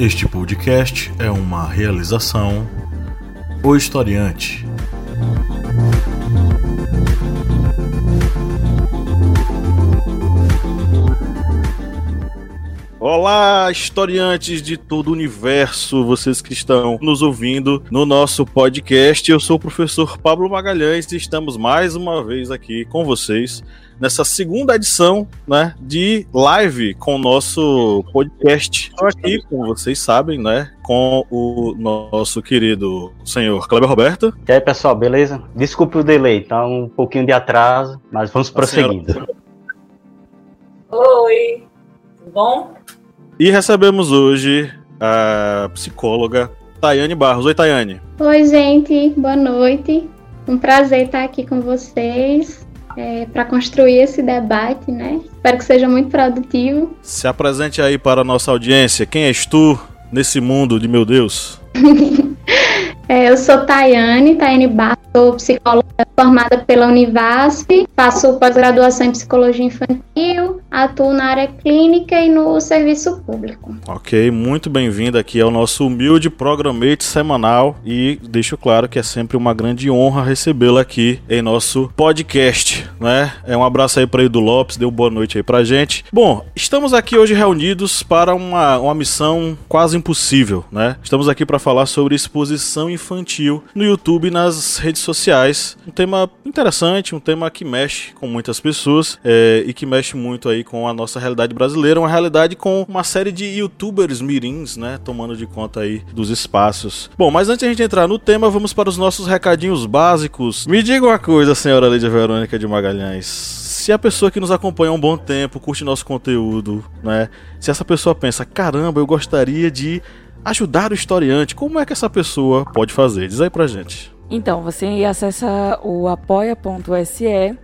Este podcast é uma realização O Historiante. Olá, historiantes de todo o universo, vocês que estão nos ouvindo no nosso podcast. Eu sou o professor Pablo Magalhães e estamos mais uma vez aqui com vocês nessa segunda edição né, de live com o nosso podcast. Estou aqui, como vocês sabem, né, com o nosso querido senhor Kleber Roberto. E aí, pessoal, beleza? Desculpe o delay, tá um pouquinho de atraso, mas vamos prosseguindo. Senhora... Oi, tudo bom? E recebemos hoje a psicóloga Tayane Barros. Oi, Tayane. Oi, gente, boa noite. Um prazer estar aqui com vocês é, para construir esse debate, né? Espero que seja muito produtivo. Se apresente aí para a nossa audiência. Quem és tu nesse mundo de meu Deus? É, eu sou Tayane, Tayane Barros, sou psicóloga formada pela Univasf, faço pós-graduação em psicologia infantil, atuo na área clínica e no serviço público. Ok, muito bem-vinda aqui ao nosso humilde programete semanal e deixo claro que é sempre uma grande honra recebê-la aqui em nosso podcast, né? É um abraço aí para Edu Lopes, deu boa noite aí pra gente. Bom, estamos aqui hoje reunidos para uma, uma missão quase impossível, né? Estamos aqui para falar sobre exposição infantil no YouTube e nas redes sociais. Um tema interessante, um tema que mexe com muitas pessoas é, e que mexe muito aí com a nossa realidade brasileira, uma realidade com uma série de youtubers mirins, né, tomando de conta aí dos espaços. Bom, mas antes de a gente entrar no tema, vamos para os nossos recadinhos básicos. Me diga uma coisa, senhora Lídia Verônica de Magalhães se a pessoa que nos acompanha há um bom tempo, curte nosso conteúdo, né? Se essa pessoa pensa, caramba, eu gostaria de ajudar o historiante, como é que essa pessoa pode fazer? Diz aí pra gente. Então, você acessa o apoia.se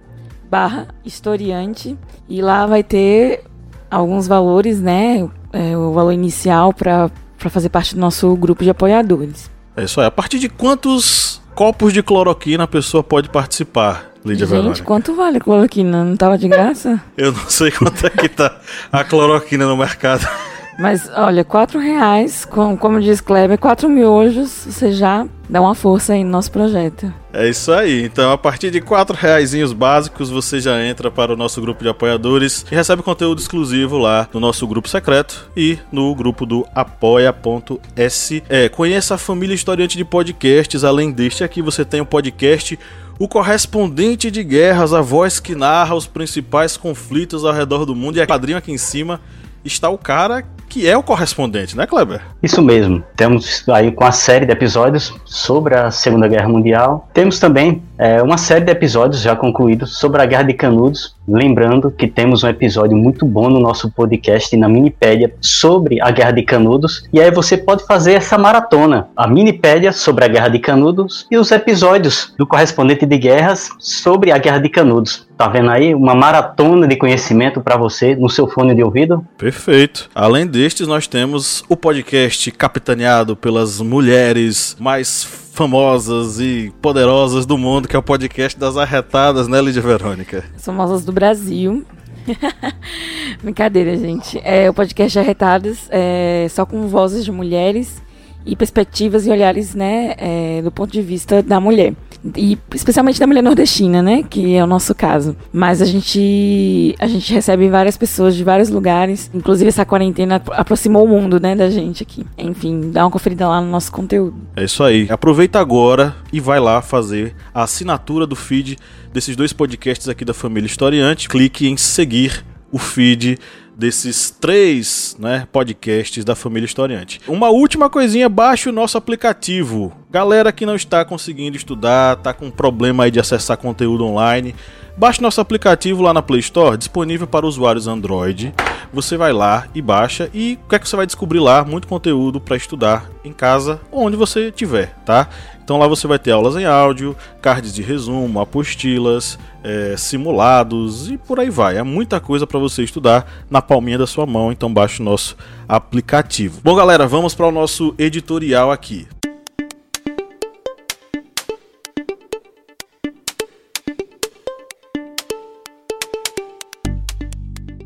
barra historiante e lá vai ter alguns valores, né? É, o valor inicial para fazer parte do nosso grupo de apoiadores. É isso aí. A partir de quantos copos de cloroquina a pessoa pode participar? Lídia Gente, Verônica? quanto vale a cloroquina? Não tava de graça? Eu não sei quanto é que tá a cloroquina no mercado. Mas olha, quatro reais, com, como diz Kleber, quatro miojos, você já dá uma força aí no nosso projeto. É isso aí. Então, a partir de quatro reais básicos, você já entra para o nosso grupo de apoiadores e recebe conteúdo exclusivo lá no nosso grupo secreto e no grupo do apoia.se. É, conheça a família historiante de podcasts. Além deste aqui, você tem o podcast o correspondente de guerras, a voz que narra os principais conflitos ao redor do mundo. E a quadrinho aqui em cima está o cara que é o correspondente, né, Kleber? Isso mesmo. Temos aí com a série de episódios sobre a Segunda Guerra Mundial. Temos também é, uma série de episódios já concluídos sobre a Guerra de Canudos. Lembrando que temos um episódio muito bom no nosso podcast na Minipédia sobre a Guerra de Canudos. E aí você pode fazer essa maratona, a Minipédia sobre a Guerra de Canudos e os episódios do correspondente de guerras sobre a Guerra de Canudos. Tá vendo aí? Uma maratona de conhecimento para você no seu fone de ouvido? Perfeito. Além destes, nós temos o podcast capitaneado pelas mulheres mais famosas e poderosas do mundo, que é o podcast das arretadas, né, Lídia Verônica? Famosas do Brasil. Brincadeira, gente. É o podcast Arretadas, é, só com vozes de mulheres e perspectivas e olhares, né, é, do ponto de vista da mulher. E especialmente da mulher nordestina, né, que é o nosso caso. Mas a gente a gente recebe várias pessoas de vários lugares, inclusive essa quarentena aproximou o mundo, né, da gente aqui. Enfim, dá uma conferida lá no nosso conteúdo. É isso aí. Aproveita agora e vai lá fazer a assinatura do feed desses dois podcasts aqui da família Historiante. Clique em seguir o feed desses três né, podcasts da família historiante. Uma última coisinha, baixe o nosso aplicativo. Galera que não está conseguindo estudar, tá com problema aí de acessar conteúdo online, baixe nosso aplicativo lá na Play Store, disponível para usuários Android. Você vai lá e baixa e o que é que você vai descobrir lá? Muito conteúdo para estudar em casa, onde você estiver, tá? Então lá você vai ter aulas em áudio, cards de resumo, apostilas, é, simulados e por aí vai. É muita coisa para você estudar na palminha da sua mão, então baixe o nosso aplicativo. Bom, galera, vamos para o nosso editorial aqui.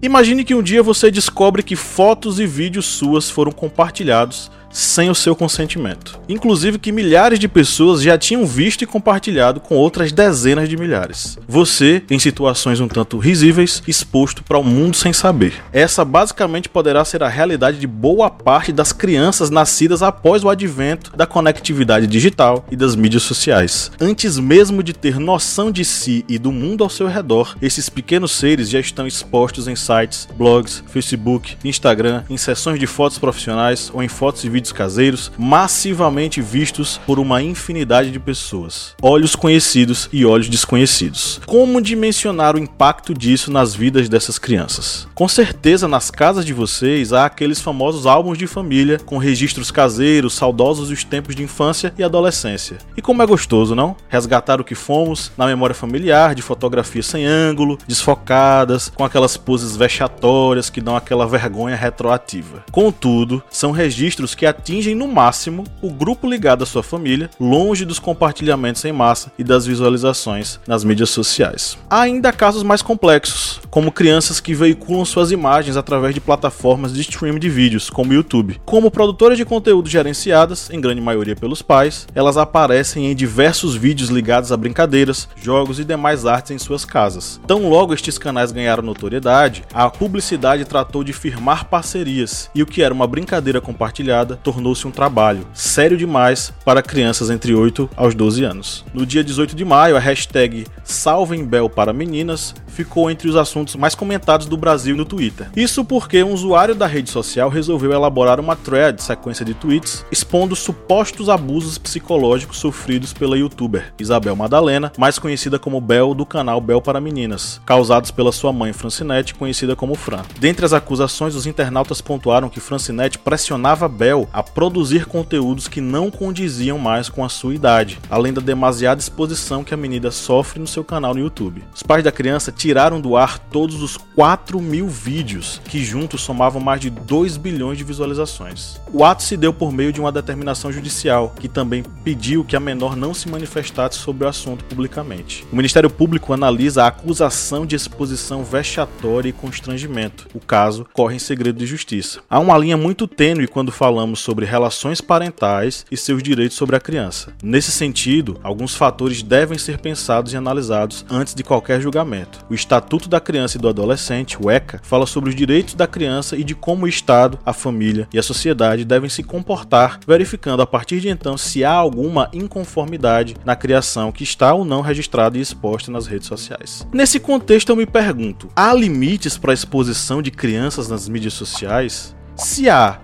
Imagine que um dia você descobre que fotos e vídeos suas foram compartilhados sem o seu consentimento. Inclusive que milhares de pessoas já tinham visto e compartilhado com outras dezenas de milhares. Você, em situações um tanto risíveis, exposto para o um mundo sem saber. Essa basicamente poderá ser a realidade de boa parte das crianças nascidas após o advento da conectividade digital e das mídias sociais. Antes mesmo de ter noção de si e do mundo ao seu redor, esses pequenos seres já estão expostos em sites, blogs, Facebook, Instagram, em sessões de fotos profissionais ou em fotos e vídeos vídeos caseiros massivamente vistos por uma infinidade de pessoas, olhos conhecidos e olhos desconhecidos. Como dimensionar o impacto disso nas vidas dessas crianças? Com certeza, nas casas de vocês há aqueles famosos álbuns de família com registros caseiros, saudosos dos tempos de infância e adolescência. E como é gostoso, não? Resgatar o que fomos na memória familiar de fotografias sem ângulo, desfocadas, com aquelas poses vexatórias que dão aquela vergonha retroativa. Contudo, são registros que atingem no máximo o grupo ligado à sua família, longe dos compartilhamentos em massa e das visualizações nas mídias sociais. Há ainda casos mais complexos, como crianças que veiculam suas imagens através de plataformas de streaming de vídeos, como o YouTube. Como produtoras de conteúdo gerenciadas, em grande maioria pelos pais, elas aparecem em diversos vídeos ligados a brincadeiras, jogos e demais artes em suas casas. Tão logo estes canais ganharam notoriedade, a publicidade tratou de firmar parcerias, e o que era uma brincadeira compartilhada tornou-se um trabalho sério demais para crianças entre 8 aos 12 anos. No dia 18 de maio, a hashtag Salvem para Meninas ficou entre os assuntos mais comentados do Brasil no Twitter. Isso porque um usuário da rede social resolveu elaborar uma thread, sequência de tweets, expondo supostos abusos psicológicos sofridos pela youtuber Isabel Madalena, mais conhecida como Bel do canal Bel para Meninas, causados pela sua mãe Francinete, conhecida como Fran. Dentre as acusações, os internautas pontuaram que Francinete pressionava Bel a produzir conteúdos que não condiziam mais com a sua idade, além da demasiada exposição que a menina sofre no seu canal no YouTube. Os pais da criança tiraram do ar todos os 4 mil vídeos, que juntos somavam mais de 2 bilhões de visualizações. O ato se deu por meio de uma determinação judicial, que também pediu que a menor não se manifestasse sobre o assunto publicamente. O Ministério Público analisa a acusação de exposição vexatória e constrangimento. O caso corre em segredo de justiça. Há uma linha muito tênue quando falamos sobre relações parentais e seus direitos sobre a criança. Nesse sentido, alguns fatores devem ser pensados e analisados antes de qualquer julgamento. O Estatuto da Criança e do Adolescente, o ECA, fala sobre os direitos da criança e de como o Estado, a família e a sociedade devem se comportar, verificando a partir de então se há alguma inconformidade na criação que está ou não registrada e exposta nas redes sociais. Nesse contexto, eu me pergunto: há limites para a exposição de crianças nas mídias sociais? Se há,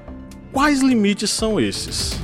Quais limites são esses?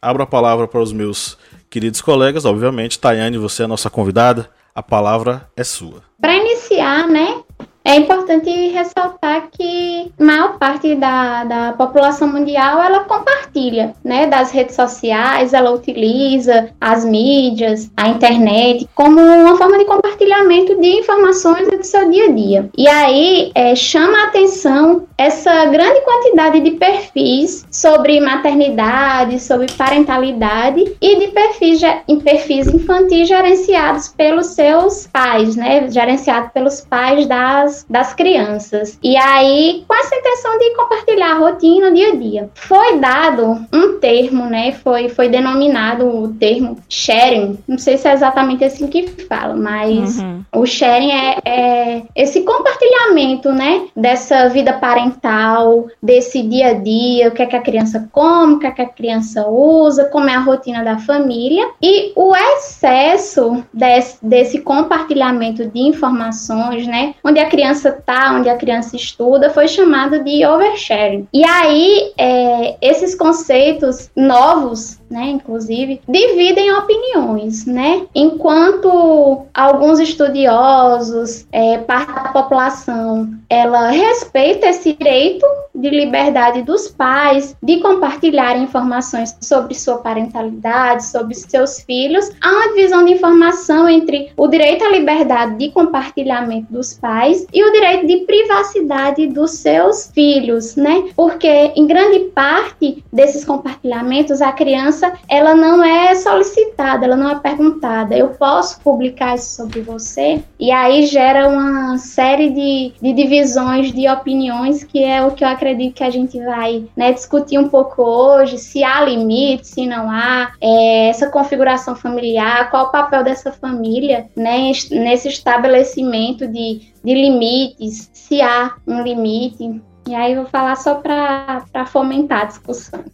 Abro a palavra para os meus queridos colegas, obviamente. Tayane, você é a nossa convidada. A palavra é sua. Para iniciar, né, é importante ressaltar que maior parte da, da população mundial ela compartilha né, das redes sociais, ela utiliza as mídias, a internet como uma forma de compartilhamento de informações do seu dia a dia. E aí é, chama a atenção essa grande quantidade de perfis sobre maternidade, sobre parentalidade e de perfis, perfis infantis gerenciados pelos seus pais, né, gerenciados pelos pais das das, das crianças. E aí, com essa intenção de compartilhar a rotina, dia a dia. Foi dado um termo, né? Foi, foi denominado o termo sharing. Não sei se é exatamente assim que fala, mas uhum. o sharing é, é esse compartilhamento, né? Dessa vida parental, desse dia a dia, o que é que a criança come, o que é que a criança usa, como é a rotina da família. E o excesso desse, desse compartilhamento de informações, né? Onde a criança criança tá, onde a criança estuda, foi chamado de oversharing. E aí, é, esses conceitos novos né, inclusive, dividem opiniões, né? Enquanto alguns estudiosos, é, parte da população, ela respeita esse direito de liberdade dos pais de compartilhar informações sobre sua parentalidade, sobre seus filhos, há uma divisão de informação entre o direito à liberdade de compartilhamento dos pais e o direito de privacidade dos seus filhos né? Porque em grande parte desses compartilhamentos a criança ela não é solicitada, ela não é perguntada. Eu posso publicar isso sobre você? E aí gera uma série de, de divisões de opiniões que é o que eu acredito que a gente vai né, discutir um pouco hoje, se há limite, se não há, é, essa configuração familiar, qual o papel dessa família né, nesse estabelecimento de, de limites, se há um limite. E aí eu vou falar só para fomentar a discussão.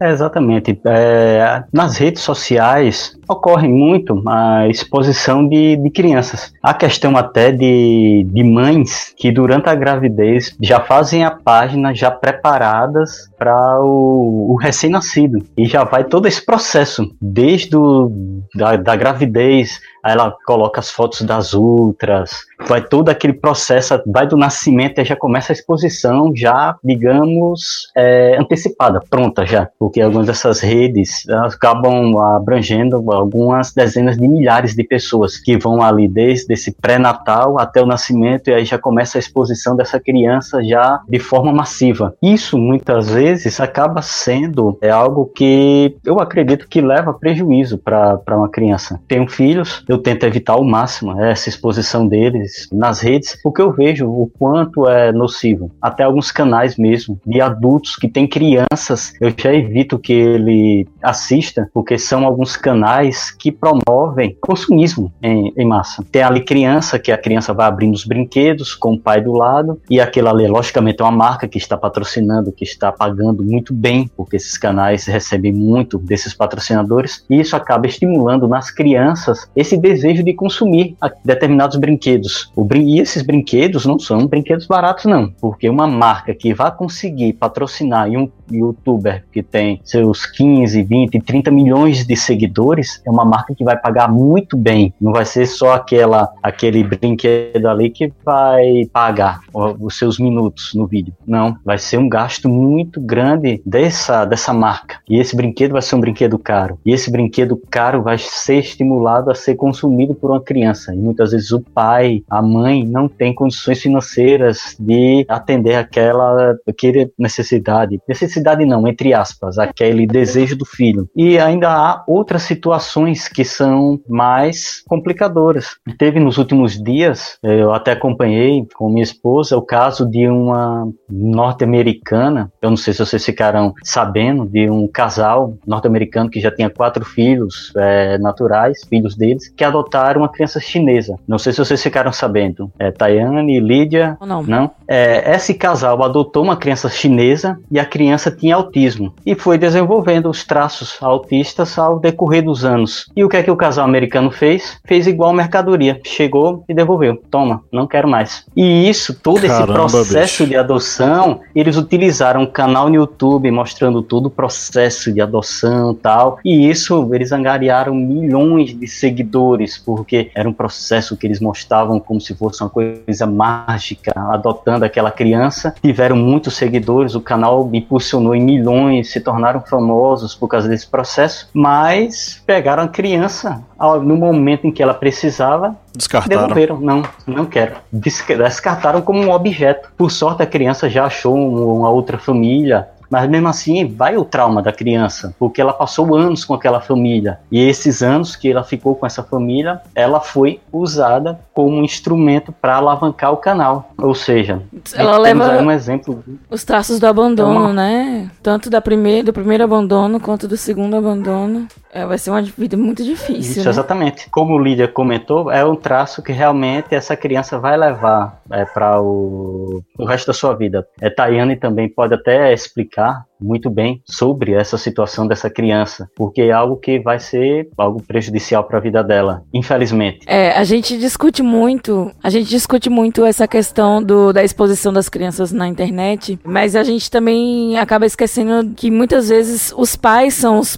É, exatamente. É, nas redes sociais ocorre muito a exposição de, de crianças. A questão até de, de mães que durante a gravidez já fazem a página já preparadas para o, o recém-nascido. E já vai todo esse processo, desde o, da, da gravidez, ela coloca as fotos das ultras, vai todo aquele processo, vai do nascimento e já começa a exposição já, digamos, é, antecipada, pronta já, porque algumas dessas redes acabam abrangendo algumas dezenas de milhares de pessoas que vão ali desde esse pré-natal até o nascimento e aí já começa a exposição dessa criança já de forma massiva. Isso muitas vezes acaba sendo é algo que eu acredito que leva prejuízo para uma criança. Tenho filhos, eu tento evitar ao máximo essa exposição deles nas redes, porque eu vejo o quanto é nocivo. Até alguns canais mesmo de adultos que têm crianças, eu já evito que ele assista, porque são alguns canais que promovem consumismo em, em massa. Tem ali criança, que a criança vai abrindo os brinquedos com o pai do lado, e aquilo ali, logicamente, é uma marca que está patrocinando, que está pagando muito bem, porque esses canais recebem muito desses patrocinadores, e isso acaba estimulando nas crianças esse desejo de consumir determinados brinquedos. Brin e esses brinquedos não são brinquedos baratos, não, porque uma marca que vai conseguir patrocinar e um youtuber que tem seus 15, 20, 30 milhões de seguidores, é uma marca que vai pagar muito bem. Não vai ser só aquela aquele brinquedo ali que vai pagar os seus minutos no vídeo. Não, vai ser um gasto muito grande dessa dessa marca. E esse brinquedo vai ser um brinquedo caro. E esse brinquedo caro vai ser estimulado a ser consumido por uma criança. E muitas vezes o pai, a mãe não tem condições financeiras de atender aquela, aquela necessidade. Necessidade não, entre aspas, aquele desejo do filho. E ainda há outras situações que são mais complicadoras. Teve nos últimos dias, eu até acompanhei com minha esposa o caso de uma norte-americana, eu não sei se vocês ficaram sabendo, de um casal norte-americano que já tinha quatro filhos é, naturais, filhos deles, que adotaram uma criança chinesa. Não sei se vocês ficaram sabendo. É, Tayane, Lídia. Não. Não? É, esse casal adotou uma criança chinesa e a criança tinha autismo. E foi desenvolvendo os traços autistas ao decorrer dos anos. E o que é que o casal americano fez? Fez igual mercadoria. Chegou e devolveu. Toma, não quero mais. E isso, todo Caramba, esse processo bicho. de adoção, eles utilizaram um canal no YouTube mostrando todo o processo de adoção e tal. E isso, eles angariaram milhões de seguidores, porque era um processo que eles mostravam como se fosse uma coisa mágica, adotando aquela criança. Tiveram muitos seguidores, o canal impulsionou em milhões, se tornaram famosos por causa desse processo, mas pegaram a criança no momento em que ela precisava, Descartaram. devolveram. Não, não quero. Descartaram como um objeto. Por sorte, a criança já achou uma outra família, mas mesmo assim, vai o trauma da criança, porque ela passou anos com aquela família. E esses anos que ela ficou com essa família, ela foi usada como um instrumento para alavancar o canal. Ou seja, ela leva um exemplo. Os traços do abandono, uma... né? Tanto da primeira, do primeiro abandono quanto do segundo abandono. É, vai ser uma vida muito difícil. Isso, né? exatamente. Como o Lídia comentou, é um traço que realmente essa criança vai levar é, para o, o resto da sua vida. É, Tayane também pode até explicar muito bem sobre essa situação dessa criança, porque é algo que vai ser algo prejudicial para a vida dela, infelizmente. É, a gente discute muito, a gente discute muito essa questão do, da exposição das crianças na internet, mas a gente também acaba esquecendo que muitas vezes os pais são os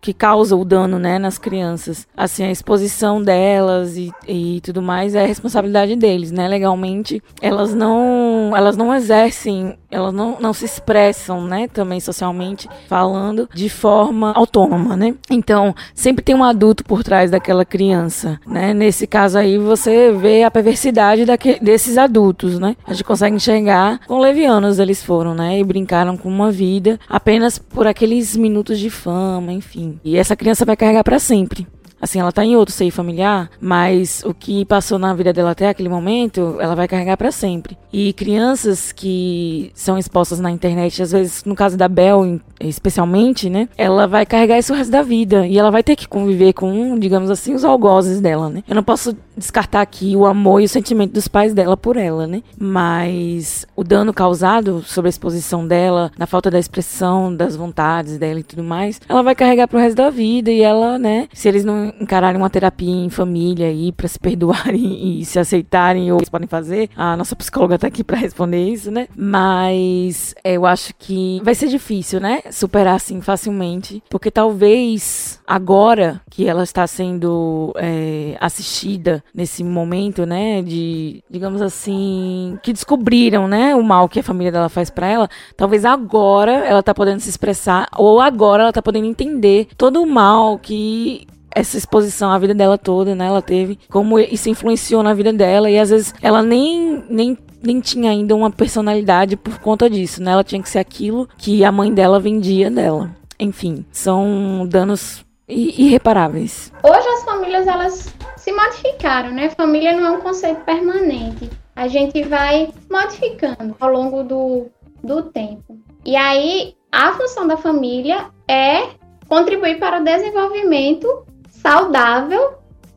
que causa o dano, né, nas crianças. Assim, a exposição delas e, e tudo mais é responsabilidade deles, né? Legalmente, elas não, elas não exercem, elas não, não se expressam, né, também socialmente falando de forma autônoma, né? Então, sempre tem um adulto por trás daquela criança, né? Nesse caso aí, você vê a perversidade daque, desses adultos, né? A gente consegue enxergar quão levianos eles foram, né? E brincaram com uma vida apenas por aqueles minutos de fama, enfim. E essa criança vai carregar para sempre. Assim, ela tá em outro seio familiar, mas o que passou na vida dela até aquele momento, ela vai carregar para sempre. E crianças que são expostas na internet, às vezes, no caso da Bel, especialmente, né? Ela vai carregar isso o resto da vida. E ela vai ter que conviver com, digamos assim, os algozes dela, né? Eu não posso descartar aqui o amor e o sentimento dos pais dela por ela, né? Mas o dano causado sobre a exposição dela, na falta da expressão das vontades dela e tudo mais, ela vai carregar pro resto da vida. E ela, né? Se eles não encararem uma terapia em família aí para se perdoarem e se aceitarem ou eles podem fazer. A nossa psicóloga tá aqui para responder isso, né? Mas eu acho que vai ser difícil, né? Superar assim facilmente, porque talvez agora que ela está sendo é, assistida nesse momento, né, de digamos assim, que descobriram, né, o mal que a família dela faz para ela, talvez agora ela tá podendo se expressar ou agora ela tá podendo entender todo o mal que essa exposição à vida dela toda, né? Ela teve como isso influenciou na vida dela e às vezes ela nem nem nem tinha ainda uma personalidade por conta disso, né? Ela tinha que ser aquilo que a mãe dela vendia dela. Enfim, são danos irreparáveis. Hoje as famílias elas se modificaram, né? Família não é um conceito permanente. A gente vai modificando ao longo do, do tempo. E aí a função da família é contribuir para o desenvolvimento saudável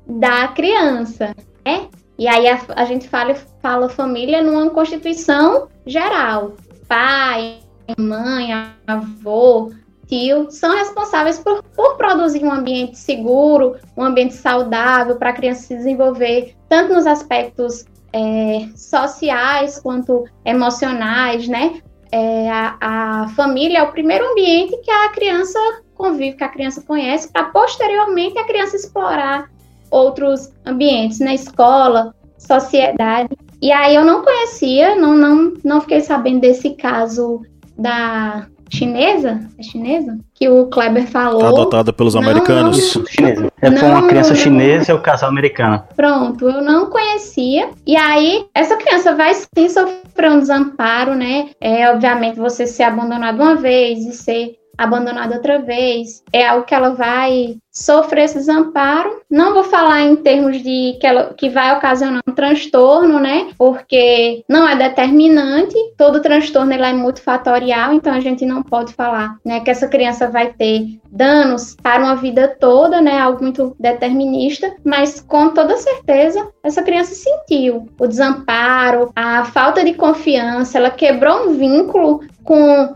da criança, né? E aí a, a gente fala, fala família numa constituição geral. Pai, mãe, avô, tio são responsáveis por, por produzir um ambiente seguro, um ambiente saudável para a criança se desenvolver, tanto nos aspectos é, sociais quanto emocionais, né? É, a, a família é o primeiro ambiente que a criança convívio que a criança conhece, para posteriormente a criança explorar outros ambientes, na escola, sociedade. E aí eu não conhecia, não, não, não fiquei sabendo desse caso da chinesa, é chinesa? Que o Kleber falou. Adotada pelos não, americanos. Isso, chinesa. É não, uma criança chinesa e o casal americano. Pronto, eu não conhecia. E aí, essa criança vai sim sofrer um desamparo, né? É, obviamente, você ser abandonado uma vez e ser abandonada outra vez, é algo que ela vai sofrer esse desamparo. Não vou falar em termos de que, ela, que vai ocasionar um transtorno, né? Porque não é determinante. Todo transtorno ele é multifatorial, então a gente não pode falar, né, que essa criança vai ter danos para uma vida toda, né? Algo muito determinista, mas com toda certeza essa criança sentiu o desamparo, a falta de confiança, ela quebrou um vínculo com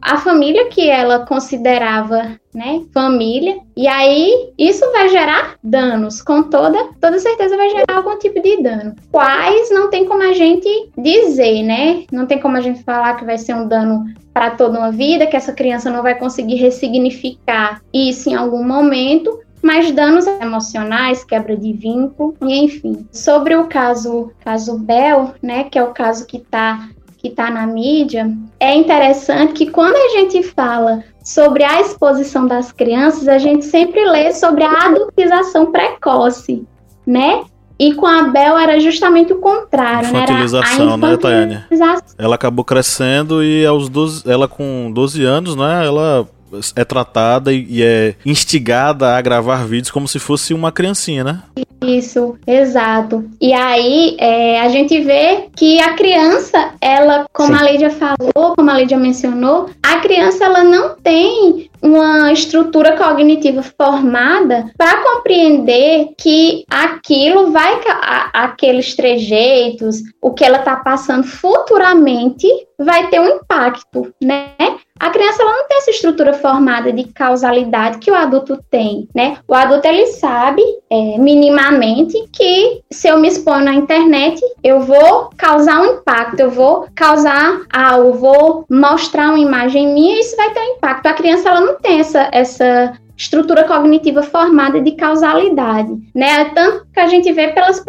a família que ela considerava né, família, e aí isso vai gerar danos, com toda, toda certeza vai gerar algum tipo de dano. Quais não tem como a gente dizer, né? Não tem como a gente falar que vai ser um dano para toda uma vida, que essa criança não vai conseguir ressignificar isso em algum momento, mas danos emocionais, quebra de vínculo, e enfim. Sobre o caso, caso Bel, né, que é o caso que está que está na mídia, é interessante que quando a gente fala sobre a exposição das crianças, a gente sempre lê sobre a adultização precoce, né? E com a Bel era justamente o contrário, infantilização, né? Era a infantilização, né, Tayane? Ela acabou crescendo e aos 12, ela com 12 anos, né, ela é tratada e é instigada a gravar vídeos como se fosse uma criancinha, né? Isso, exato. E aí é, a gente vê que a criança, ela, como Sim. a Lídia falou, como a Lídia mencionou, a criança ela não tem uma estrutura cognitiva formada para compreender que aquilo vai aqueles trejeitos, o que ela está passando futuramente vai ter um impacto, né? A criança ela não tem essa estrutura formada de causalidade que o adulto tem, né? O adulto ele sabe é, minimamente que se eu me exponho na internet, eu vou causar um impacto, eu vou causar algo, vou mostrar uma imagem minha e isso vai ter um impacto. A criança ela não tem essa, essa estrutura cognitiva formada de causalidade, né? Tanto que a gente vê pelas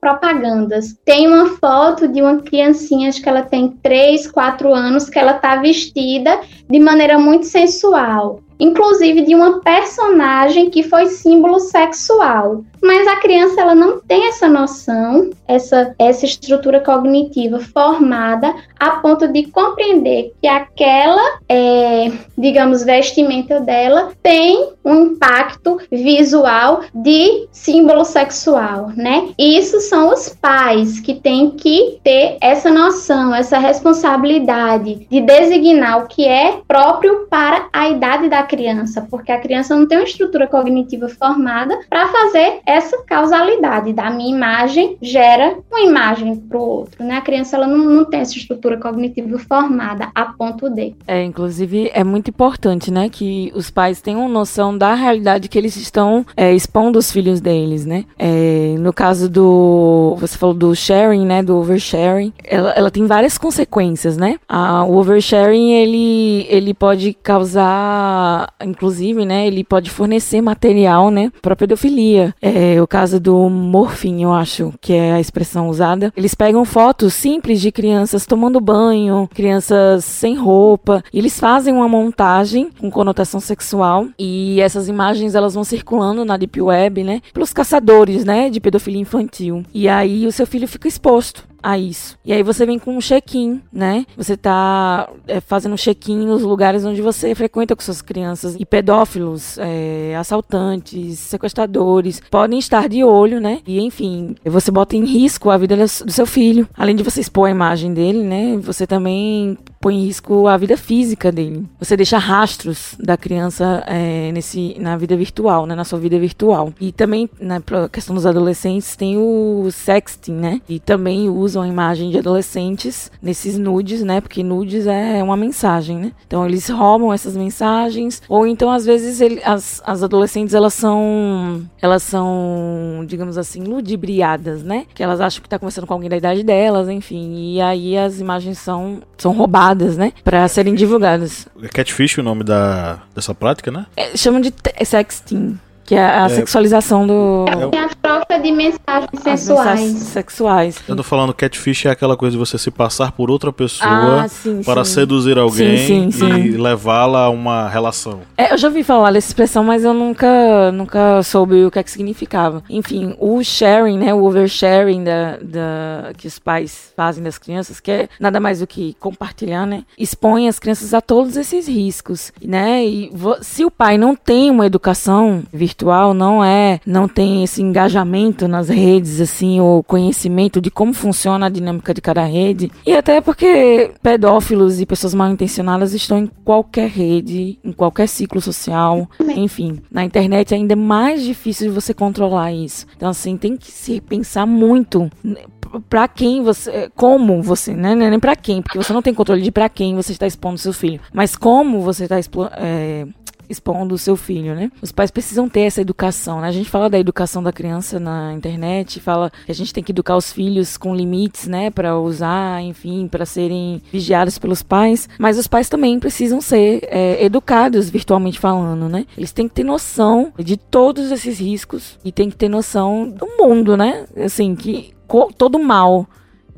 propagandas. Tem uma foto de uma criancinha, acho que ela tem 3, 4 anos, que ela está vestida de maneira muito sensual inclusive de uma personagem que foi símbolo sexual. Mas a criança ela não tem essa noção, essa, essa estrutura cognitiva formada a ponto de compreender que aquela, é, digamos, vestimenta dela tem um impacto visual de símbolo sexual, né? Isso são os pais que têm que ter essa noção, essa responsabilidade de designar o que é próprio para a idade da criança, porque a criança não tem uma estrutura cognitiva formada para fazer essa causalidade da minha imagem gera uma imagem para o outro, né? A criança ela não, não tem essa estrutura cognitiva formada a ponto de. É, inclusive é muito importante, né, que os pais tenham noção da realidade que eles estão é, expondo os filhos deles, né? É, no caso do, você falou do sharing, né, do oversharing, ela, ela tem várias consequências, né? A, o oversharing ele ele pode causar, inclusive, né, ele pode fornecer material, né, para pedofilia. É, o caso do morfin, eu acho que é a expressão usada. Eles pegam fotos simples de crianças tomando banho, crianças sem roupa, e eles fazem uma montagem com conotação sexual e essas imagens elas vão circulando na deep web, né, pelos caçadores, né, de pedofilia infantil. E aí o seu filho fica exposto a isso. E aí você vem com um check-in, né? Você tá é, fazendo um check-in nos lugares onde você frequenta com suas crianças. E pedófilos, é, assaltantes, sequestradores podem estar de olho, né? E enfim, você bota em risco a vida do seu filho. Além de você expor a imagem dele, né? Você também põe em risco a vida física dele. Você deixa rastros da criança é, nesse, na vida virtual, né, na sua vida virtual. E também, na questão dos adolescentes, tem o sexting, né? E também usam a imagem de adolescentes nesses nudes, né? Porque nudes é uma mensagem, né? Então eles roubam essas mensagens, ou então às vezes ele, as, as adolescentes elas são, elas são, digamos assim, ludibriadas, né? Que elas acham que tá conversando com alguém da idade delas, enfim. E aí as imagens são, são roubadas né? Para serem divulgadas. É catfish o nome da, dessa prática, né? É, chamam de sexting. Que é a é, sexualização do. É a troca de mensagens sensuais. Mensagens sexuais. Eu tô falando catfish é aquela coisa de você se passar por outra pessoa ah, sim, para sim. seduzir alguém sim, e levá-la a uma relação. É, eu já ouvi falar dessa expressão, mas eu nunca, nunca soube o que é que significava. Enfim, o sharing, né? O oversharing da, da, que os pais fazem das crianças, que é nada mais do que compartilhar, né? Expõe as crianças a todos esses riscos, né? E se o pai não tem uma educação virtual, virtual não é, não tem esse engajamento nas redes, assim, o conhecimento de como funciona a dinâmica de cada rede. E até porque pedófilos e pessoas mal intencionadas estão em qualquer rede, em qualquer ciclo social, enfim. Na internet é ainda mais difícil de você controlar isso. Então, assim, tem que se pensar muito para quem você, como você, né? Não é nem para quem, porque você não tem controle de para quem você está expondo seu filho, mas como você está é, expondo o seu filho, né? Os pais precisam ter essa educação, né? A gente fala da educação da criança na internet, fala que a gente tem que educar os filhos com limites, né, para usar, enfim, para serem vigiados pelos pais, mas os pais também precisam ser é, educados virtualmente falando, né? Eles têm que ter noção de todos esses riscos e têm que ter noção do mundo, né? Assim, que todo mal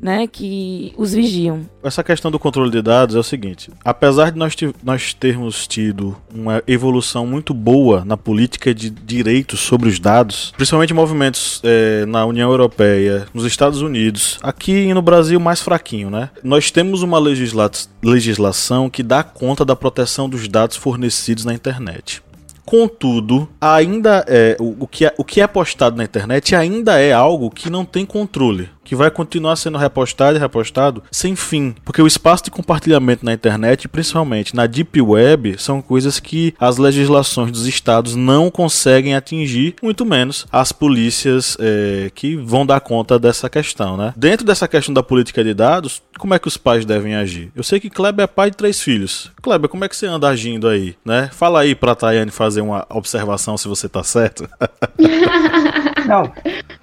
né, que os vigiam. Essa questão do controle de dados é o seguinte: apesar de nós, nós termos tido uma evolução muito boa na política de direitos sobre os dados, principalmente movimentos é, na União Europeia, nos Estados Unidos, aqui no Brasil mais fraquinho, né? Nós temos uma legisla legislação que dá conta da proteção dos dados fornecidos na internet. Contudo, ainda é o, o, que é o que é postado na internet ainda é algo que não tem controle que vai continuar sendo repostado e repostado sem fim, porque o espaço de compartilhamento na internet, principalmente na deep web, são coisas que as legislações dos estados não conseguem atingir, muito menos as polícias é, que vão dar conta dessa questão, né? Dentro dessa questão da política de dados, como é que os pais devem agir? Eu sei que Kleber é pai de três filhos. Kleber, como é que você anda agindo aí, né? Fala aí pra Tayane fazer uma observação se você tá certo. Não,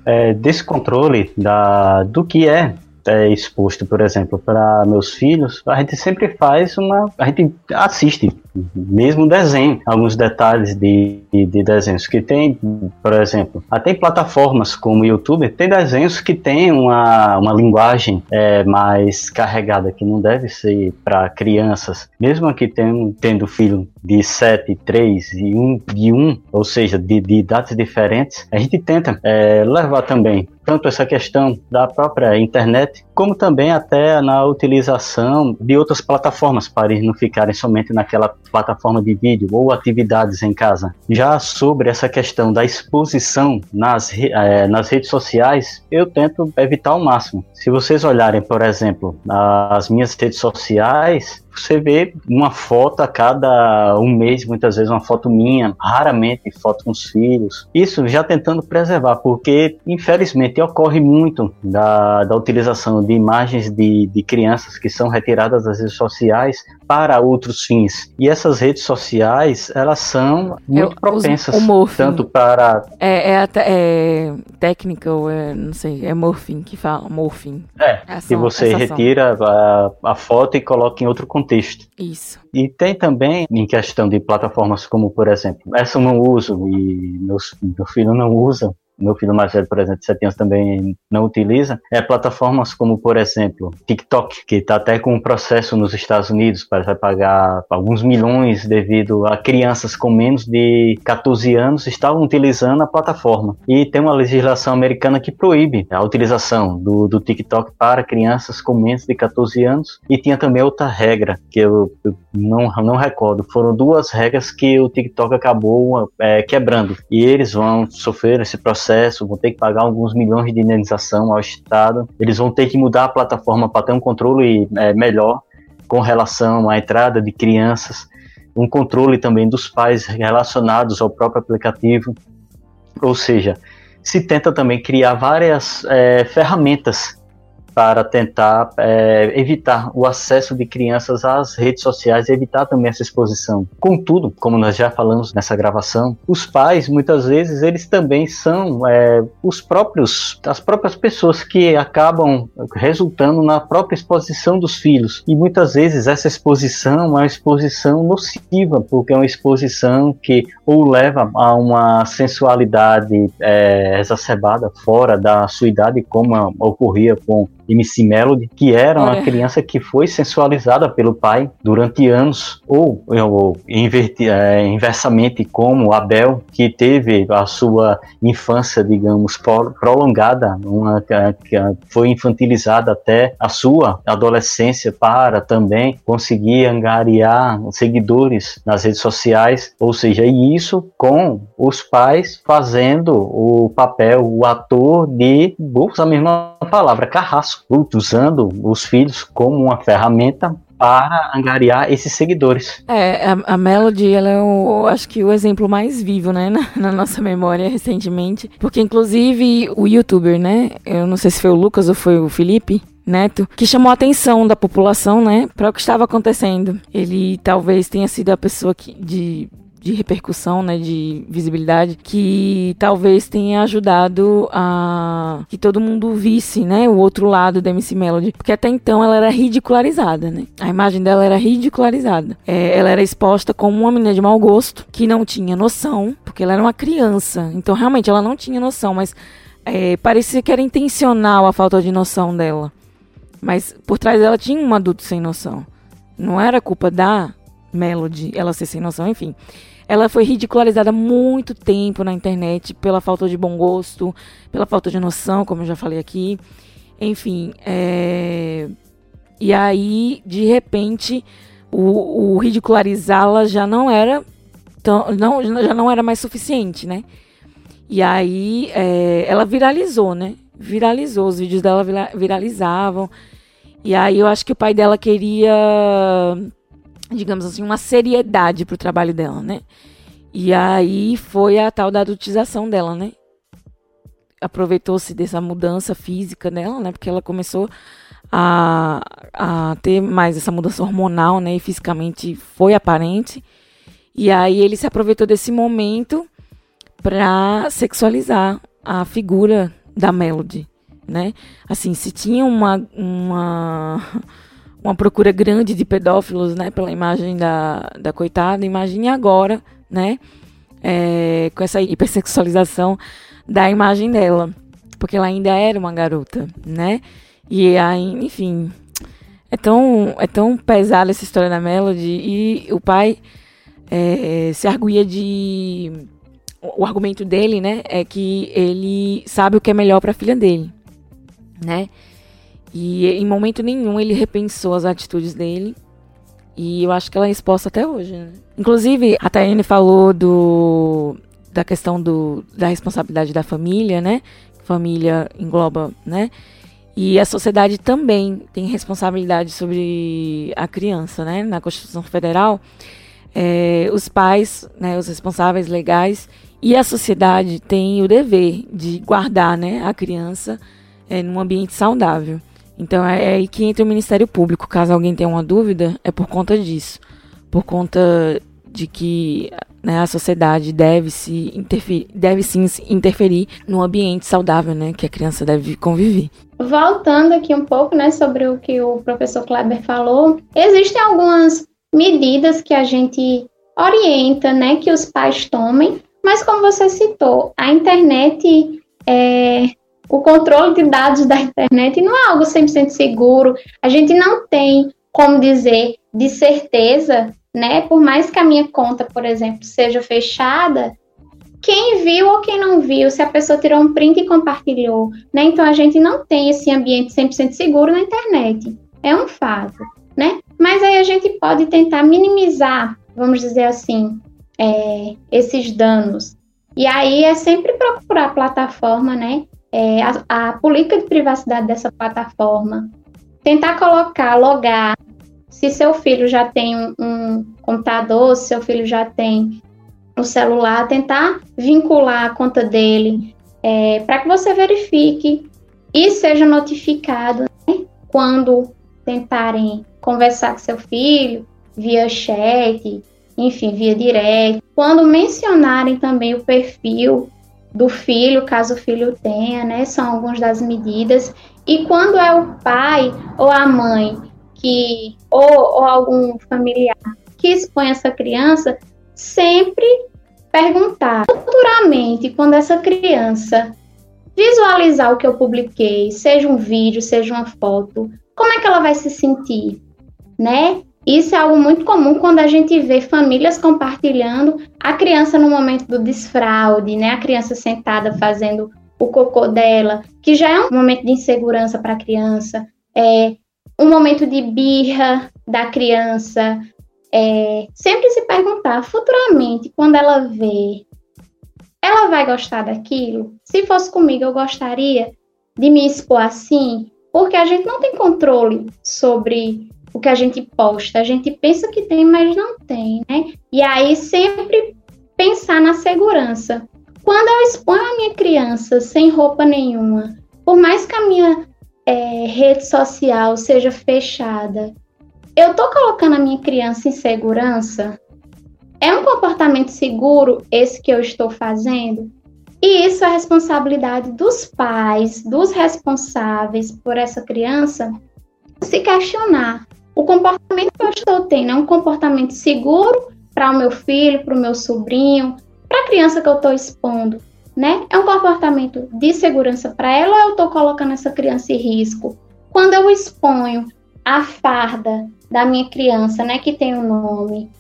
é, desse controle da, do que é, é exposto, por exemplo, para meus filhos, a gente sempre faz uma. A gente assiste mesmo desenho, alguns detalhes de, de, de, desenhos que tem, por exemplo, até em plataformas como o YouTube, tem desenhos que tem uma, uma linguagem é, mais carregada, que não deve ser para crianças, mesmo aqui tendo, tendo filho de 7, 3 e 1, de 1 ou seja, de, de idades diferentes, a gente tenta é, levar também tanto essa questão da própria internet, como também até na utilização de outras plataformas, para eles não ficarem somente naquela plataforma de vídeo ou atividades em casa. Já sobre essa questão da exposição nas, é, nas redes sociais, eu tento evitar ao máximo. Se vocês olharem, por exemplo, as minhas redes sociais, você vê uma foto a cada um mês, muitas vezes uma foto minha, raramente foto com os filhos. Isso já tentando preservar, porque infelizmente ocorre muito da, da utilização de imagens de, de crianças que são retiradas das redes sociais para outros fins. E essas redes sociais, elas são muito é, propensas, tanto para... É, é, é técnica, ou é, não sei, é morphing que fala, morphing. É, que você retira a, a foto e coloca em outro contexto. Isso. E tem também, em questão de plataformas como, por exemplo, essa eu não uso e meus, meu filho não usa, meu filho mais velho, por exemplo, de 7 anos também não utiliza, é plataformas como, por exemplo, TikTok, que está até com um processo nos Estados Unidos para pagar alguns milhões devido a crianças com menos de 14 anos estavam utilizando a plataforma. E tem uma legislação americana que proíbe a utilização do, do TikTok para crianças com menos de 14 anos. E tinha também outra regra que eu, eu não, não recordo. Foram duas regras que o TikTok acabou é, quebrando. E eles vão sofrer esse processo processo, vão ter que pagar alguns milhões de indenização ao Estado, eles vão ter que mudar a plataforma para ter um controle é, melhor com relação à entrada de crianças, um controle também dos pais relacionados ao próprio aplicativo, ou seja, se tenta também criar várias é, ferramentas para tentar é, evitar o acesso de crianças às redes sociais e evitar também essa exposição. Contudo, como nós já falamos nessa gravação, os pais muitas vezes eles também são é, os próprios as próprias pessoas que acabam resultando na própria exposição dos filhos e muitas vezes essa exposição é uma exposição nociva porque é uma exposição que ou leva a uma sensualidade é, exacerbada fora da sua idade como ocorria com MC Melody, que era uma criança que foi sensualizada pelo pai durante anos, ou, ou inverti, é, inversamente como Abel, que teve a sua infância, digamos, prolongada, uma, que foi infantilizada até a sua adolescência para também conseguir angariar seguidores nas redes sociais, ou seja, e isso com os pais fazendo o papel, o ator de, vou usar a mesma palavra, carrasco usando os filhos como uma ferramenta para angariar esses seguidores. É, a, a Melody, ela é o, acho que o exemplo mais vivo, né, na, na, nossa memória recentemente, porque inclusive o youtuber, né, eu não sei se foi o Lucas ou foi o Felipe, Neto, que chamou a atenção da população, né, para o que estava acontecendo. Ele talvez tenha sido a pessoa que, de de repercussão, né, de visibilidade, que talvez tenha ajudado a que todo mundo visse, né, o outro lado da MC Melody, porque até então ela era ridicularizada, né? A imagem dela era ridicularizada. É, ela era exposta como uma menina de mau gosto, que não tinha noção, porque ela era uma criança. Então, realmente, ela não tinha noção, mas é, parecia que era intencional a falta de noção dela. Mas por trás dela tinha um adulto sem noção. Não era culpa da Melody, ela ser sem noção, enfim. Ela foi ridicularizada muito tempo na internet pela falta de bom gosto, pela falta de noção, como eu já falei aqui. Enfim, é... e aí, de repente, o, o ridicularizá-la já não era tão, não, já não era mais suficiente, né? E aí é, ela viralizou, né? Viralizou, os vídeos dela viralizavam. E aí eu acho que o pai dela queria digamos assim, uma seriedade pro trabalho dela, né? E aí foi a tal da adultização dela, né? Aproveitou-se dessa mudança física dela, né? Porque ela começou a, a ter mais essa mudança hormonal, né? E fisicamente foi aparente. E aí ele se aproveitou desse momento para sexualizar a figura da Melody, né? Assim, se tinha uma, uma uma procura grande de pedófilos, né, pela imagem da, da coitada. Imagine agora, né, é, com essa hipersexualização da imagem dela, porque ela ainda era uma garota, né? E aí, enfim, é tão, é tão pesada essa história da Melody e o pai é, se arguia de o argumento dele, né, é que ele sabe o que é melhor para a filha dele, né? E em momento nenhum ele repensou as atitudes dele. E eu acho que ela é exposta até hoje, né? Inclusive, a Tayane falou do da questão do, da responsabilidade da família, né? Família engloba, né? E a sociedade também tem responsabilidade sobre a criança, né? Na Constituição Federal, é, os pais, né, os responsáveis legais e a sociedade têm o dever de guardar, né, a criança é, num ambiente saudável. Então é, é aí que entra o Ministério Público. Caso alguém tenha uma dúvida, é por conta disso, por conta de que né, a sociedade deve se interferir, deve sim interferir no ambiente saudável, né, que a criança deve conviver. Voltando aqui um pouco, né, sobre o que o professor Kleber falou, existem algumas medidas que a gente orienta, né, que os pais tomem, mas como você citou, a internet, é, o controle de dados da internet não é algo 100% seguro, a gente não tem como dizer de certeza, né, por mais que a minha conta, por exemplo, seja fechada, quem viu ou quem não viu, se a pessoa tirou um print e compartilhou, né? Então a gente não tem esse ambiente 100% seguro na internet. É um fato, né? Mas aí a gente pode tentar minimizar, vamos dizer assim, é, esses danos. E aí é sempre procurar plataforma, né? É, a, a política de privacidade dessa plataforma. Tentar colocar, logar, se seu filho já tem um, um computador, se seu filho já tem o celular, tentar vincular a conta dele é, para que você verifique e seja notificado né, quando tentarem conversar com seu filho via chat, enfim, via direct. Quando mencionarem também o perfil do filho, caso o filho tenha, né? São algumas das medidas. E quando é o pai ou a mãe que ou, ou algum familiar que expõe essa criança, sempre perguntar futuramente quando essa criança visualizar o que eu publiquei, seja um vídeo, seja uma foto, como é que ela vai se sentir? né? Isso é algo muito comum quando a gente vê famílias compartilhando a criança no momento do desfraude, né? A criança sentada fazendo o cocô dela, que já é um momento de insegurança para a criança, é um momento de birra da criança. É, sempre se perguntar futuramente, quando ela vê, ela vai gostar daquilo? Se fosse comigo, eu gostaria de me expor assim, porque a gente não tem controle sobre o que a gente posta. A gente pensa que tem, mas não tem, né? E aí sempre pensar na segurança. Quando eu exponho a minha criança sem roupa nenhuma, por mais que a minha é, rede social seja fechada, eu tô colocando a minha criança em segurança? É um comportamento seguro esse que eu estou fazendo? E isso é responsabilidade dos pais, dos responsáveis por essa criança, se questionar o comportamento que eu estou tendo é um comportamento seguro para o meu filho, para o meu sobrinho, para a criança que eu estou expondo, né? É um comportamento de segurança para ela ou eu estou colocando essa criança em risco? Quando eu exponho a farda da minha criança, né, que tem o um nome,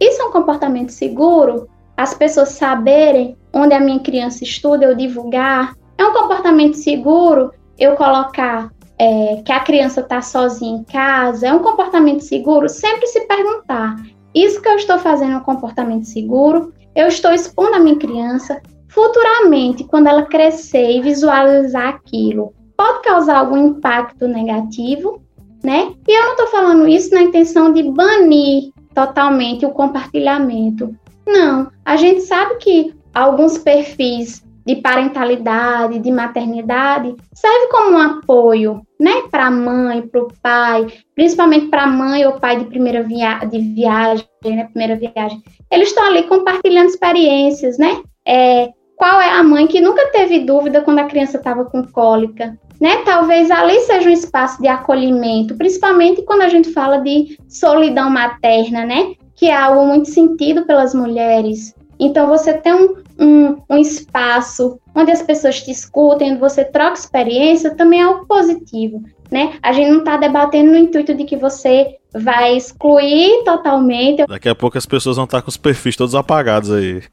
isso é um comportamento seguro? As pessoas saberem onde a minha criança estuda, eu divulgar? É um comportamento seguro eu colocar é, que a criança está sozinha em casa, é um comportamento seguro? Sempre se perguntar: isso que eu estou fazendo é um comportamento seguro? Eu estou expondo a minha criança? Futuramente, quando ela crescer e visualizar aquilo, pode causar algum impacto negativo, né? E eu não estou falando isso na intenção de banir totalmente o compartilhamento. Não, a gente sabe que alguns perfis de parentalidade, de maternidade, serve como um apoio, né, para a mãe, para o pai, principalmente para a mãe ou pai de primeira via de viagem, né, primeira viagem. Eles estão ali compartilhando experiências, né? É, qual é a mãe que nunca teve dúvida quando a criança estava com cólica? né? Talvez ali seja um espaço de acolhimento, principalmente quando a gente fala de solidão materna, né? Que é algo muito sentido pelas mulheres. Então, você tem um, um, um espaço onde as pessoas te escutem, onde você troca experiência, também é algo positivo, né? A gente não está debatendo no intuito de que você vai excluir totalmente. Daqui a pouco as pessoas vão estar com os perfis todos apagados aí.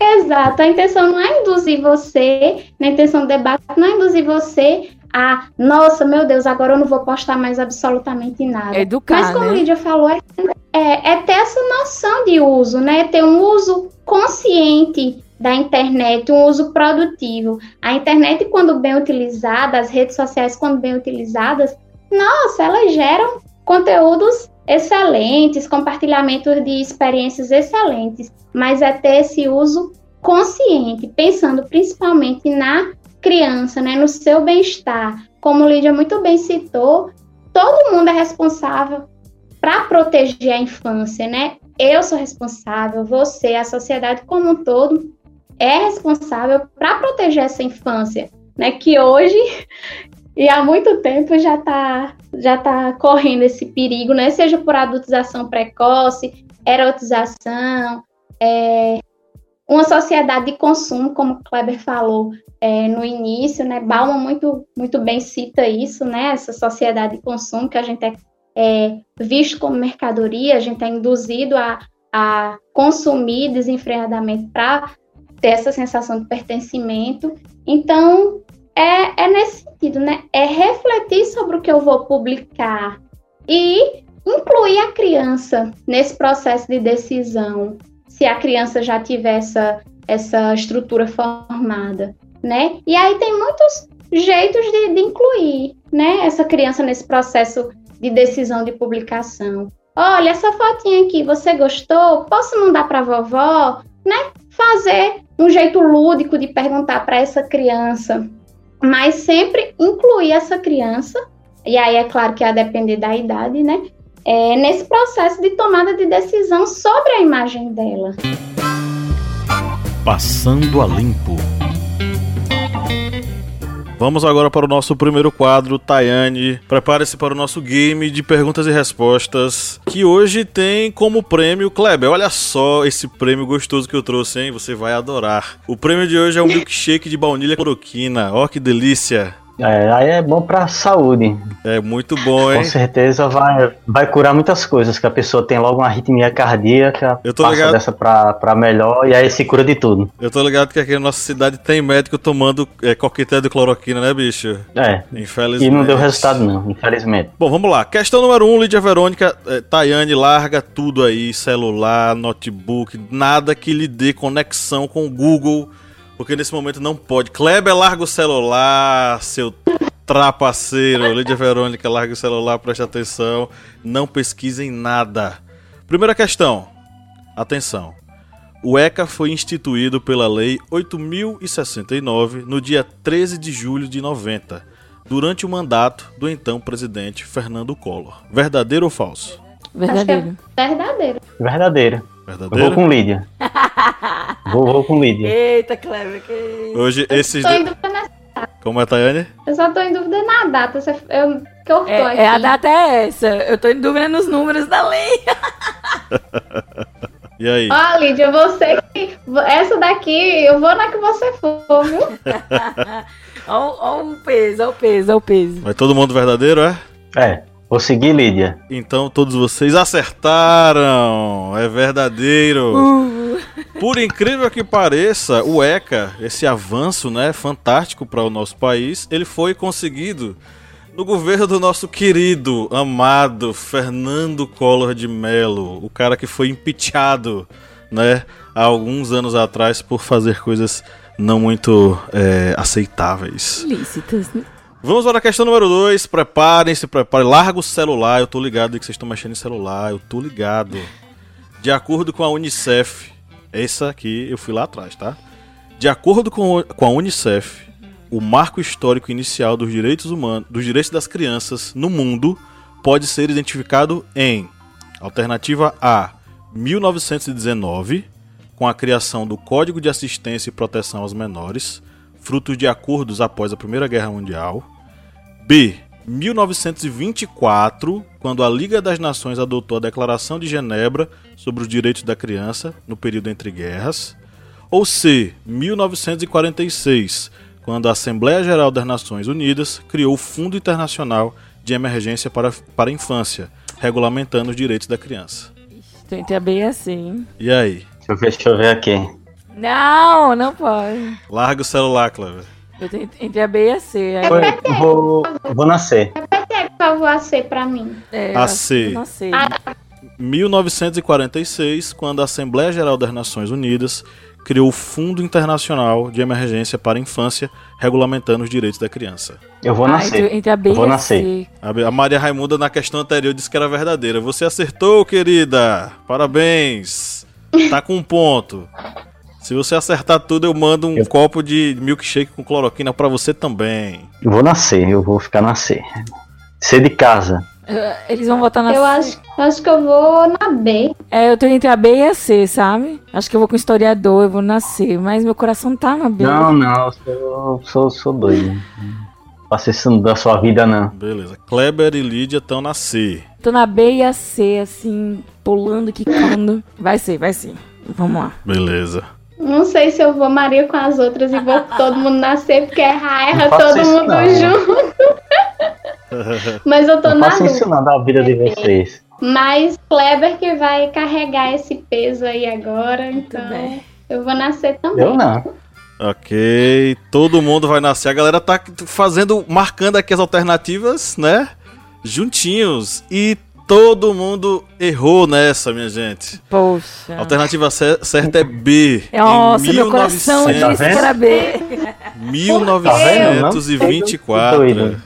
É, exato. A intenção não é induzir você, a intenção do debate não é induzir você a, nossa, meu Deus, agora eu não vou postar mais absolutamente nada. É educar, Mas como né? a Lídia falou, é, é, é ter essa noção de uso, né? Ter um uso consciente da internet, um uso produtivo. A internet, quando bem utilizada, as redes sociais, quando bem utilizadas, nossa, elas geram conteúdos excelentes, compartilhamento de experiências excelentes, mas é ter esse uso consciente, pensando principalmente na criança, né, no seu bem-estar. Como Lídia muito bem citou, todo mundo é responsável para proteger a infância, né? Eu sou responsável, você, a sociedade como um todo é responsável para proteger essa infância, né? Que hoje e há muito tempo já está já tá correndo esse perigo, né? Seja por adultização precoce, erotização, é, uma sociedade de consumo, como o Kleber falou é, no início, né? Bauman muito, muito bem cita isso, né? Essa sociedade de consumo que a gente é, é visto como mercadoria, a gente é induzido a, a consumir desenfreadamente para ter essa sensação de pertencimento. Então, é, é nesse sentido, né? É refletir sobre o que eu vou publicar e incluir a criança nesse processo de decisão, se a criança já tiver essa, essa estrutura formada, né? E aí tem muitos jeitos de, de incluir, né? Essa criança nesse processo de decisão de publicação. Olha, essa fotinha aqui, você gostou? Posso mandar para vovó? Né? Fazer um jeito lúdico de perguntar para essa criança, mas sempre incluir essa criança, e aí é claro que a depender da idade, né? É, nesse processo de tomada de decisão sobre a imagem dela. Passando a limpo. Vamos agora para o nosso primeiro quadro, Tayane. Prepare-se para o nosso game de perguntas e respostas, que hoje tem como prêmio Kleber. Olha só esse prêmio gostoso que eu trouxe, hein? Você vai adorar. O prêmio de hoje é um milkshake de baunilha cloroquina. Ó, que delícia! É, aí é bom pra saúde. É muito bom, hein? Com certeza vai, vai curar muitas coisas, que a pessoa tem logo uma arritmia cardíaca, Eu tô passa ligado. dessa pra, pra melhor e aí se cura de tudo. Eu tô ligado que aqui na nossa cidade tem médico tomando é, coquetel de cloroquina, né, bicho? É, Infelizmente. e não deu resultado não, infelizmente. Bom, vamos lá. Questão número 1, um, Lídia Verônica. É, Tayane, larga tudo aí, celular, notebook, nada que lhe dê conexão com o Google, porque nesse momento não pode. Kleber, larga o celular, seu trapaceiro. Lídia Verônica, larga o celular, preste atenção. Não pesquisem nada. Primeira questão. Atenção. O ECA foi instituído pela Lei 8069 no dia 13 de julho de 90, durante o mandato do então presidente Fernando Collor. Verdadeiro ou falso? Verdadeiro. Verdadeiro. Verdadeiro. Eu vou com Lídia. vou, vou com Lídia. Eita, Cleber, que isso. Hoje esses. Tô em do- dúvida nessa. Como é, Tayane? Eu só tô em dúvida na data. Eu, que eu tô aqui. É, é, a data é essa. Eu tô em dúvida nos números da lei. E aí? Ó, Lídia, você que. Essa daqui, eu vou na que você for, viu? Ó, ó o peso, ó o peso, ó o peso. Vai todo mundo verdadeiro, é? É, vou seguir Lídia. Então todos vocês acertaram! É verdadeiro! Uh, Por incrível que pareça, o ECA, esse avanço, né, fantástico para o nosso país, ele foi conseguido no governo do nosso querido, amado Fernando Collor de Mello, o cara que foi impeachado, né, há alguns anos atrás por fazer coisas não muito é, aceitáveis. ilícitas, né? Vamos para a questão número 2. Preparem-se, preparem. Larga o celular. Eu tô ligado que vocês estão mexendo em celular. Eu tô ligado. De acordo com a Unicef, essa aqui eu fui lá atrás, tá? De acordo com, com a Unicef, o marco histórico inicial dos direitos humanos, dos direitos das crianças no mundo pode ser identificado em alternativa A, 1919, com a criação do Código de Assistência e Proteção aos Menores, frutos de acordos após a Primeira Guerra Mundial. B. 1924, quando a Liga das Nações adotou a Declaração de Genebra sobre os Direitos da Criança no período entre guerras. Ou C. 1946, quando a Assembleia Geral das Nações Unidas criou o Fundo Internacional de Emergência para, para a Infância, regulamentando os direitos da criança. Tô entre a B e a C, hein? E aí? Deixa eu ver, deixa eu ver aqui. Não, não pode. Larga o celular, Clever. Eu entre a B e a C. aí- eu vou, vou nascer. Repete, por favor, a C pra mim. É, A C. Não sei. 1946, quando a Assembleia Geral das Nações Unidas criou o Fundo Internacional de Emergência para a Infância, regulamentando os direitos da criança. Eu vou Ah, nascer. entre, entre a B Eu vou e a nascer. C. A a Maria Raimunda, na questão anterior, disse que era verdadeira. Você acertou, querida! Parabéns! Tá com um ponto. Se você acertar tudo, eu mando um Eu- copo de milkshake com cloroquina pra você também. Eu vou nascer, eu vou ficar nascer. Ser de casa. Eh, Eles vão votar na Eu C. acho, acho que eu vou na B. É, eu tô entre a B e a C, sabe? Acho que eu vou com historiador, eu vou na C. Mas meu coração tá na B. Não, não, eu sou, sou, sou doido. Isso da sua vida, não. Beleza. Kleber e Lídia estão na C. Tô na B e a C, assim, pulando, quicando. Vai ser, vai ser. Vamos lá. Beleza. Não sei se eu vou Maria com as outras e vou todo mundo nascer, porque errar, erra faça todo isso, mundo não. junto. Mas eu tô Não na faça isso não da vida de vocês. Mas Kleber que vai carregar esse peso aí agora, então eu vou nascer também. Eu não. Ok, todo mundo vai nascer. A galera tá fazendo, marcando aqui as alternativas, né? Juntinhos. E todo mundo errou nessa, minha gente. Poxa. A alternativa cer- certa é B. Nossa, em meu coração 1900 disse que era B. Tá vendo? Não sei, 1924. doido.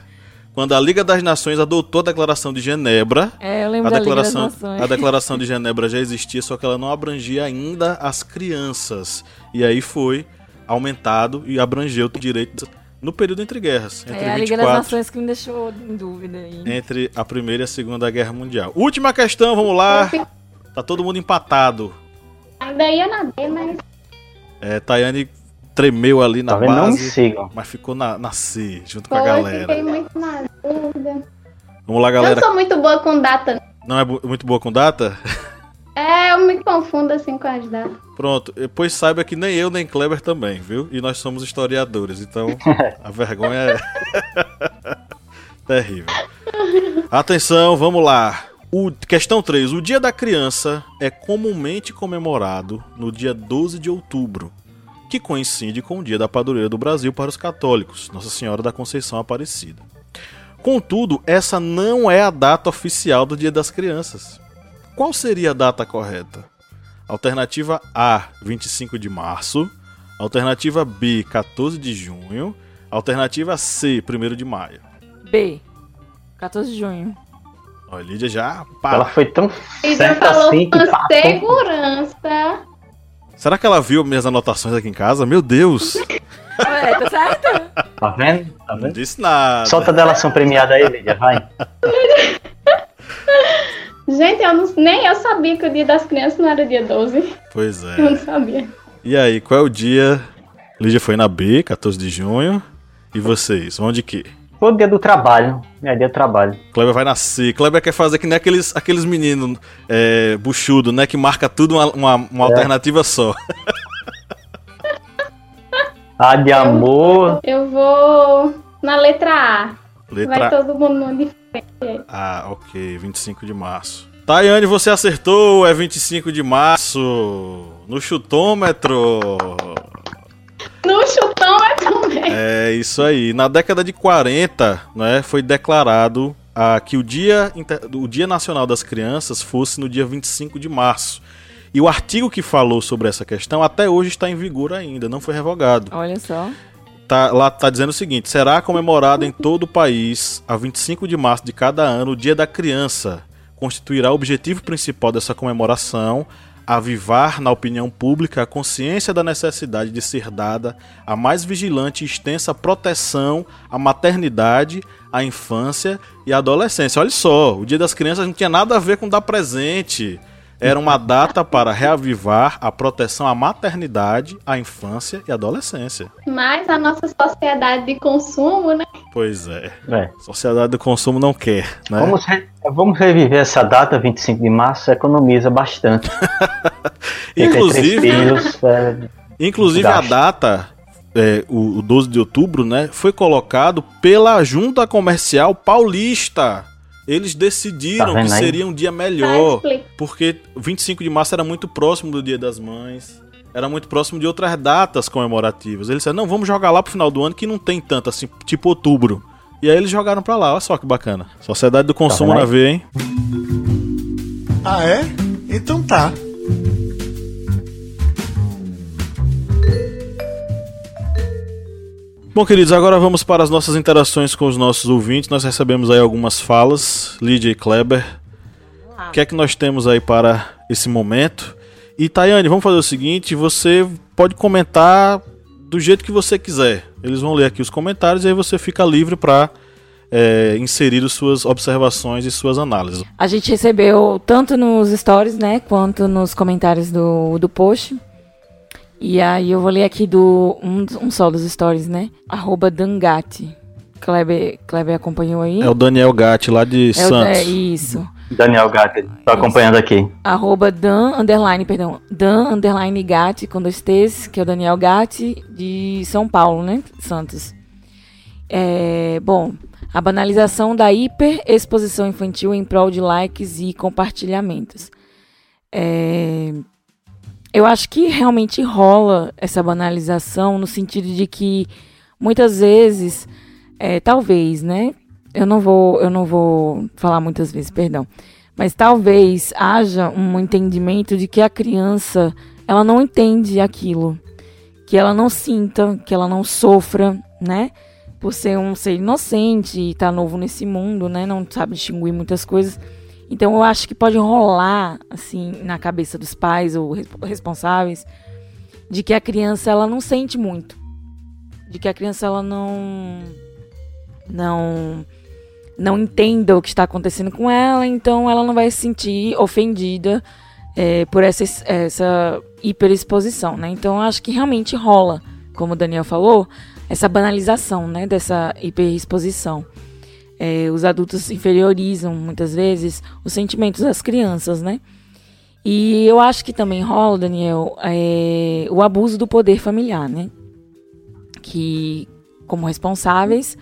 Quando a Liga das Nações adotou a Declaração de Genebra, É, eu a lembro da Liga das declaração, Nações. a declaração de Genebra já existia, só que ela não abrangia ainda as crianças. E aí foi aumentado e abrangeu o direito no período entre guerras, entre É a Liga das 24, Nações que me deixou em dúvida aí. entre a Primeira e a Segunda Guerra Mundial. Última questão, vamos lá. Tá todo mundo empatado. Ainda ia na B, mas É, Tayane tremeu ali na Tá vendo? Não base, sigam. mas ficou na, na C, junto com a pô, eu galera. fiquei muito na dúvida. Vamos lá, Eu galera. não sou muito boa com data. Não é muito boa com data? É, eu me confundo assim com as datas. Pronto, pois saiba que nem eu nem Kleber também, viu? E nós somos historiadores, então a vergonha é terrível. Atenção, vamos lá. O, questão 3. O Dia da Criança é comumente comemorado no dia 12 de outubro, que coincide com o Dia da Padroeira do Brasil para os católicos, Nossa Senhora da Conceição Aparecida. Contudo, essa não é a data oficial do Dia das Crianças. Qual seria a data correta? Alternativa A, 25 de março. Alternativa B, 14 de junho. Alternativa C, 1 de maio. B. 14 de junho. Ó, Lídia já. Ela Pá. foi tão E já certa falou assim que com passou. segurança. Será que ela viu minhas anotações aqui em casa? Meu Deus! É, tá certo? Tá vendo? Tá Não vendo? disse nada. Solta a delação premiada aí, Lídia, vai. Gente, eu não- nem eu sabia que o dia das crianças não era dia 12. Pois Eu não é. sabia. E aí, qual é o dia? Lídia foi na B, 14 de junho. E vocês? Vão de quê? Foi o dia do trabalho. É dia do trabalho. Kleber vai nascer. Kleber quer fazer que nem aqueles, aqueles meninos é, buchudo, né? Que marca tudo uma, uma, uma É. alternativa só. A de amor. Eu vou na letra A. Letra Vai todo mundo. Ah, ok, 25 de março. Tayane, você acertou, é 25 de março. No chutômetro. No é também. É isso aí. Na década de 40, né, foi declarado ah, que o dia, o dia Nacional das Crianças fosse no dia 25 de março. E o artigo que falou sobre essa questão até hoje está em vigor ainda, não foi revogado. Olha só. Tá, lá tá dizendo o seguinte: será comemorado em todo o país, a 25 de março de cada ano, o Dia da Criança. Constituirá o objetivo principal dessa comemoração avivar na opinião pública a consciência da necessidade de ser dada a mais vigilante e extensa proteção à maternidade, à infância e à adolescência. Olha só, o Dia das Crianças não tinha nada a ver com dar presente, era uma data para reavivar a proteção à maternidade, à infância e à adolescência. Mas a nossa sociedade de consumo, né? Pois é. É. Sociedade do consumo não quer, né? Vamos, re- vamos reviver essa data, 25 de março, economiza bastante. Inclusive, filhos, é, inclusive a data, é, o, o 12 de outubro, né, foi colocado pela Junta Comercial Paulista. Eles decidiram Tá que seria um dia Tá, melhor, explica. porque 25 de março era muito próximo do Dia das Mães. Era muito próximo de outras datas comemorativas. Eles disseram, não, vamos jogar lá pro final do ano que não tem tanto, assim, tipo outubro. E aí eles jogaram pra lá, olha só que bacana. Sociedade do consumo vendo na veia, hein? Ah, é? Então tá. Bom, queridos, agora vamos para as nossas interações com os nossos ouvintes. Nós recebemos aí algumas falas, Lídia e Kleber. O que é que nós temos aí para esse momento? E Tayane, vamos fazer o seguinte: você pode comentar do jeito que você quiser. Eles vão ler aqui os comentários e aí você fica livre para é, inserir as suas observações e suas análises. A gente recebeu tanto nos stories, né, quanto nos comentários do, do post. E aí eu vou ler aqui do um, um só dos stories, né? Arroba Dangati. Kleber, Kleber acompanhou aí? É o Daniel Gatti lá de É o- Santos. é isso. Daniel Gatti, tô acompanhando aqui. Arroba Dan, underline, perdão. Dan, underline Gatti, com dois T's, que é o Daniel Gatti, de São Paulo, né? Santos. É, bom, a banalização da hiperexposição infantil em prol de likes e compartilhamentos. É, eu acho que realmente rola essa banalização no sentido de que muitas vezes, é, talvez, né? Eu não vou, eu não vou falar muitas vezes, perdão. Mas talvez haja um entendimento de que a criança, ela não entende aquilo, que ela não sinta, que ela não sofra, né? Por ser um ser inocente e tá novo nesse mundo, né? Não sabe distinguir muitas coisas. Então eu acho que pode rolar assim na cabeça dos pais ou res- responsáveis de que a criança ela não sente muito, de que a criança ela não não não entenda o que está acontecendo com ela, então ela não vai se sentir ofendida é, por essa, essa hiperexposição, né? Então eu acho que realmente rola, como o Daniel falou, essa banalização, né, dessa hiperexposição. É, os adultos inferiorizam muitas vezes os sentimentos das crianças, né? E eu acho que também rola, Daniel, é, o abuso do poder familiar, né? Que, como responsáveis,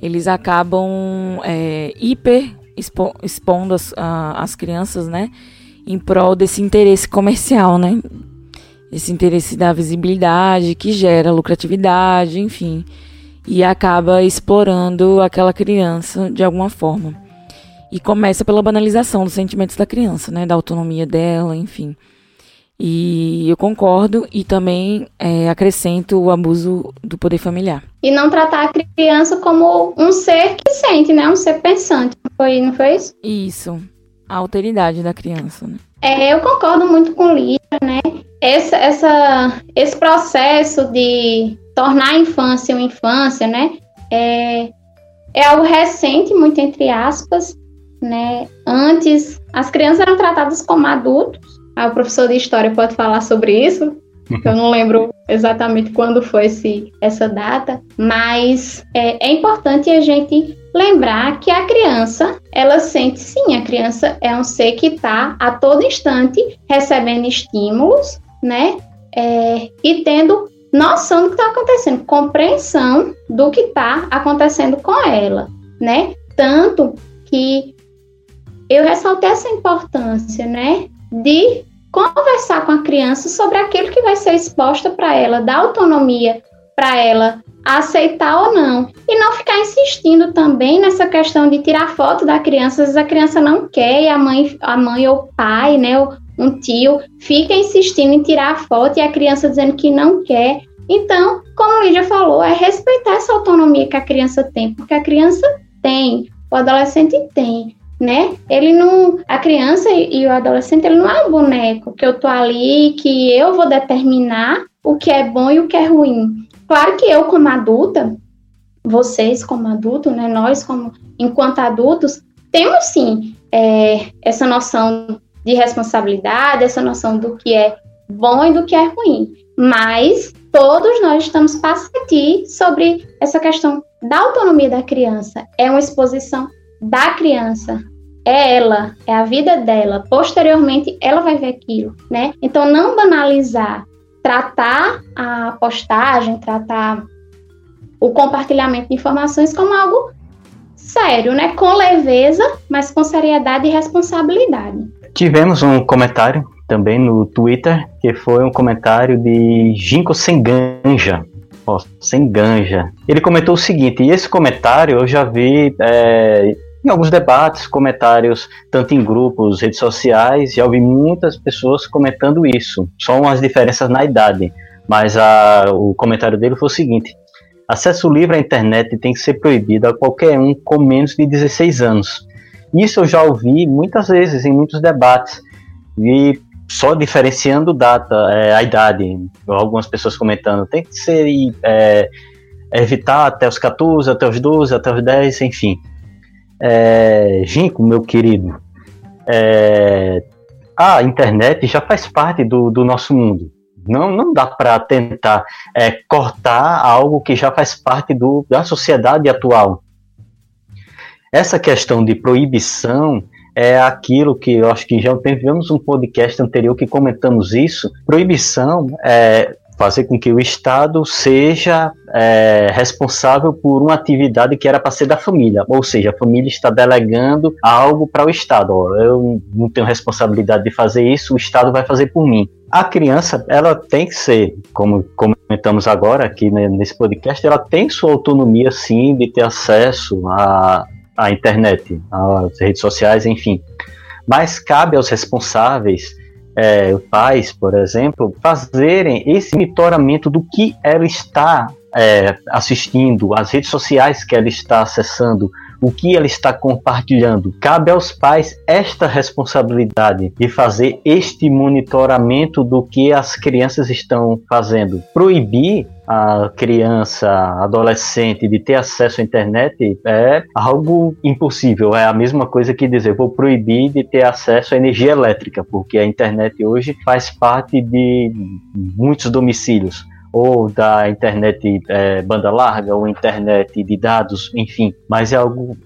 eles acabam é, hiper expo expondo as, a, as crianças, né? Em prol desse interesse comercial, né? Esse interesse da visibilidade que gera lucratividade, enfim. E acaba explorando aquela criança de alguma forma. E começa pela banalização dos sentimentos da criança, né? Da autonomia dela, enfim. E eu concordo e também é, acrescento o abuso do poder familiar. E não tratar a criança como um ser que sente, né? Um ser pensante. Foi, não foi isso? Isso, a alteridade da criança, né? É, eu concordo muito com Lídia, né? Essa, essa, esse processo de tornar a infância uma infância, né? É, é algo recente, muito entre aspas, né? Antes, as crianças eram tratadas como adultos. Ah, o professor de história pode falar sobre isso. Eu não lembro exatamente quando foi esse, essa data, mas é, é importante a gente lembrar que a criança, ela sente sim, a criança é um ser que está a todo instante recebendo estímulos, né? É, e tendo noção do que está acontecendo, compreensão do que está acontecendo com ela, né? Tanto que eu ressaltei essa importância, né? De conversar com a criança sobre aquilo que vai ser exposta para ela, dar autonomia para ela aceitar ou não. E não ficar insistindo também nessa questão de tirar foto da criança, às vezes a criança não quer e a mãe, a mãe ou o pai, né, um tio, fica insistindo em tirar a foto e a criança dizendo que não quer. Então, como a Lídia falou, é respeitar essa autonomia que a criança tem, porque a criança tem, o adolescente tem né? Ele não, a criança e o adolescente, ele não é um boneco que eu tô ali, que eu vou determinar o que é bom e o que é ruim. Claro que eu como adulta, vocês como adultos, né? Nós como enquanto adultos temos sim é, essa noção de responsabilidade, essa noção do que é bom e do que é ruim. Mas todos nós estamos passando sobre essa questão da autonomia da criança. É uma exposição da criança. É ela, é a vida dela. Posteriormente, ela vai ver aquilo, né? Então, não banalizar, tratar a postagem, tratar o compartilhamento de informações como algo sério, né? Com leveza, mas com seriedade e responsabilidade. Tivemos um comentário também no Twitter, que foi um comentário de Ginkgo Senganja. Oh, Senganja. Ele comentou o seguinte, e esse comentário eu já vi é, em alguns debates, comentários, tanto em grupos, redes sociais, já ouvi muitas pessoas comentando isso. Só umas diferenças na idade. Mas a, o comentário dele foi o seguinte: acesso livre à internet tem que ser proibido a qualquer um com menos de 16 anos. Isso eu já ouvi muitas vezes em muitos debates. E só diferenciando data, é, a idade, algumas pessoas comentando, tem que ser é, evitar até os 14, até os 12, até os 10, enfim. É, meu querido, é, a internet já faz parte do, do nosso mundo. Não, não dá para tentar é, cortar algo que já faz parte do, da sociedade atual. Essa questão de proibição é aquilo que eu acho que já tivemos um podcast anterior que comentamos isso. Proibição é fazer com que o Estado seja é, responsável por uma atividade que era para ser da família, ou seja, a família está delegando algo para o Estado. Ó, eu não tenho responsabilidade de fazer isso, o Estado vai fazer por mim. A criança, ela tem que ser, como comentamos agora aqui né, nesse podcast, ela tem sua autonomia sim de ter acesso à, à internet, às redes sociais, enfim. Mas cabe aos responsáveis é, pais, por exemplo, fazerem esse monitoramento do que ela está é, assistindo, as redes sociais que ela está acessando, o que ela está compartilhando. Cabe aos pais esta responsabilidade de fazer este monitoramento do que as crianças estão fazendo. Proibir a criança, adolescente de ter acesso à internet é algo impossível. É a mesma coisa que dizer, vou proibir de ter acesso à energia elétrica, porque a internet hoje faz parte de muitos domicílios ou da internet é, banda larga, ou internet de dados, enfim. Mas é algo.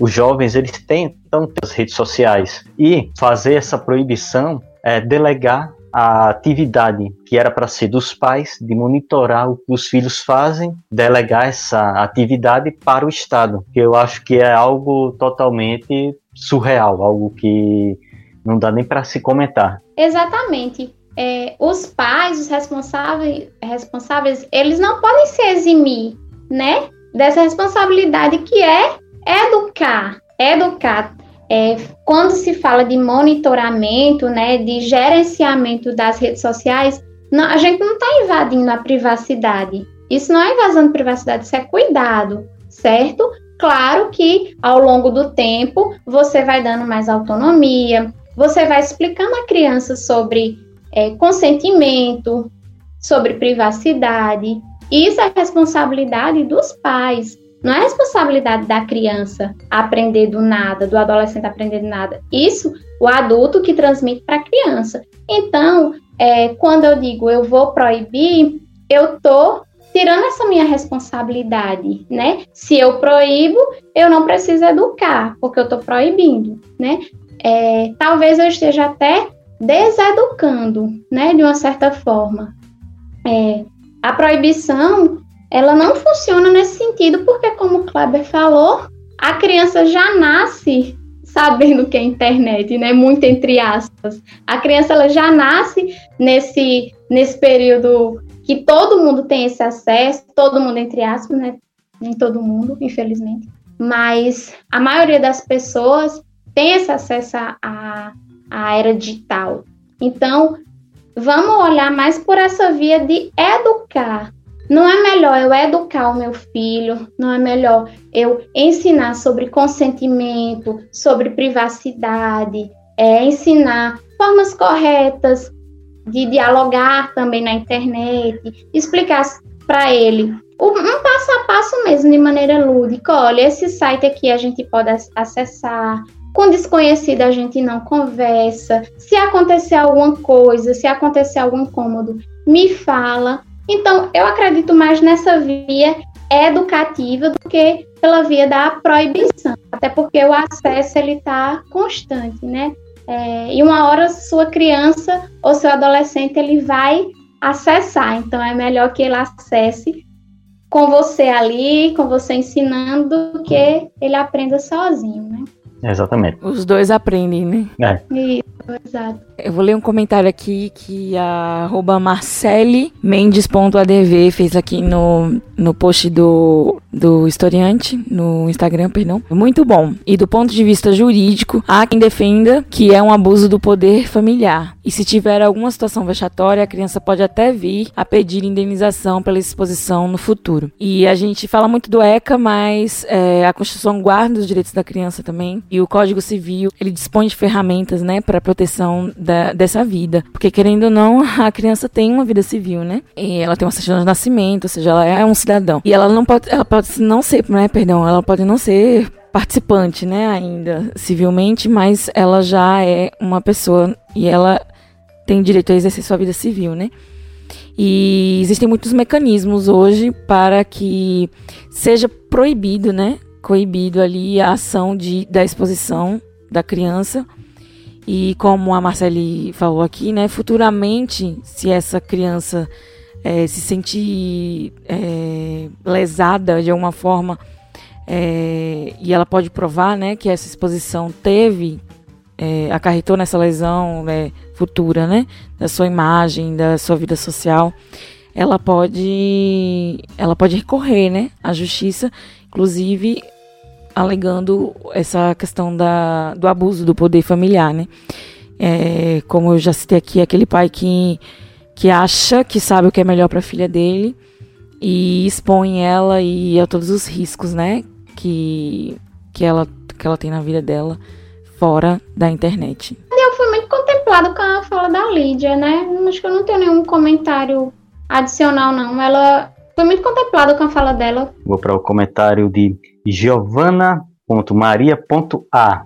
Os jovens eles tentam as redes sociais e fazer essa proibição é delegar a atividade que era para ser dos pais de monitorar o que os filhos fazem, delegar essa atividade para o Estado, que eu acho que é algo totalmente surreal, algo que não dá nem para se comentar. Exatamente é, os pais, os responsáveis, responsáveis, eles não podem se eximir, né, dessa responsabilidade que é educar, educar. É, quando se fala de monitoramento, né, de gerenciamento das redes sociais, não, a gente não está invadindo a privacidade. Isso não é invasão de privacidade, isso é cuidado, certo? Claro que ao longo do tempo você vai dando mais autonomia, você vai explicando à criança sobre é, consentimento, sobre privacidade. Isso é responsabilidade dos pais. Não é responsabilidade da criança aprender do nada, do adolescente aprender do nada. Isso o adulto que transmite para a criança. Então, é, quando eu digo eu vou proibir, eu tô tirando essa minha responsabilidade, né? Se eu proíbo, eu não preciso educar, porque eu estou proibindo, né? É, talvez eu esteja até deseducando, né, de uma certa forma. É, a proibição, ela não funciona nesse sentido, porque, como o Kleber falou, a criança já nasce sabendo que é internet, né, muito entre aspas. A criança ela já nasce nesse, nesse período que todo mundo tem esse acesso, todo mundo entre aspas, né, nem todo mundo, infelizmente, mas a maioria das pessoas tem esse acesso a, a era digital. Então, vamos olhar mais por essa via de educar. Não é melhor eu educar o meu filho, não é melhor eu ensinar sobre consentimento, sobre privacidade, é, ensinar formas corretas de dialogar também na internet, explicar para ele um passo a passo mesmo, de maneira lúdica. Olha, esse site aqui a gente pode acessar, Com desconhecido a gente não conversa. Se acontecer alguma coisa, se acontecer algum incômodo, me fala. Então, eu acredito mais nessa via educativa do que pela via da proibição, até porque o acesso ele está constante, né? É, e uma hora sua criança ou seu adolescente ele vai acessar, então é melhor que ele acesse com você ali, com você ensinando, do que ele aprenda sozinho, né? Exatamente. Os dois aprendem, né? É. Isso, exato. Eu vou ler um comentário aqui que a arroba Marcele Mendes.adv fez aqui no, no post do, do historiante, no Instagram, perdão. Muito bom. E do ponto de vista jurídico, há quem defenda que é um abuso do poder familiar. E se tiver alguma situação vexatória, a criança pode até vir a pedir indenização pela exposição no futuro. E a gente fala muito do ECA, mas é, a Constituição guarda os direitos da criança também. E o Código Civil, ele dispõe de ferramentas, né, para proteção da, dessa vida. Porque, querendo ou não, a criança tem uma vida civil, né? E ela tem uma certidão de nascimento, ou seja, ela é um cidadão. E ela não pode, ela pode não ser, né, perdão, ela pode não ser participante, né, ainda civilmente, mas ela já é uma pessoa e ela tem direito a exercer sua vida civil, né? E existem muitos mecanismos hoje para que seja proibido, né, coibido ali a ação de, da exposição da criança. E como a Marcele falou aqui, né, futuramente, se essa criança é, se sentir é, lesada de alguma forma, é, e ela pode provar né, que essa exposição teve, é, acarretou nessa lesão né, futura, né, da sua imagem, da sua vida social, ela pode, ela pode recorrer né, à justiça, inclusive alegando essa questão da, do abuso do poder familiar, né? É, como eu já citei aqui, aquele pai que, que acha que sabe o que é melhor para a filha dele e expõe ela e a todos os riscos, né? Que, que, ela, que ela tem na vida dela fora da internet. Eu fui muito contemplado com a fala da Lídia, né? Acho que eu não tenho nenhum comentário adicional, não. Ela foi muito contemplado com a fala dela. Vou para o comentário de Giovana.maria.a.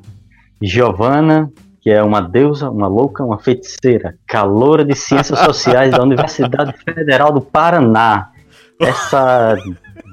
Giovana, que é uma deusa, uma louca, uma feiticeira, caloura de ciências sociais da Universidade Federal do Paraná. Essa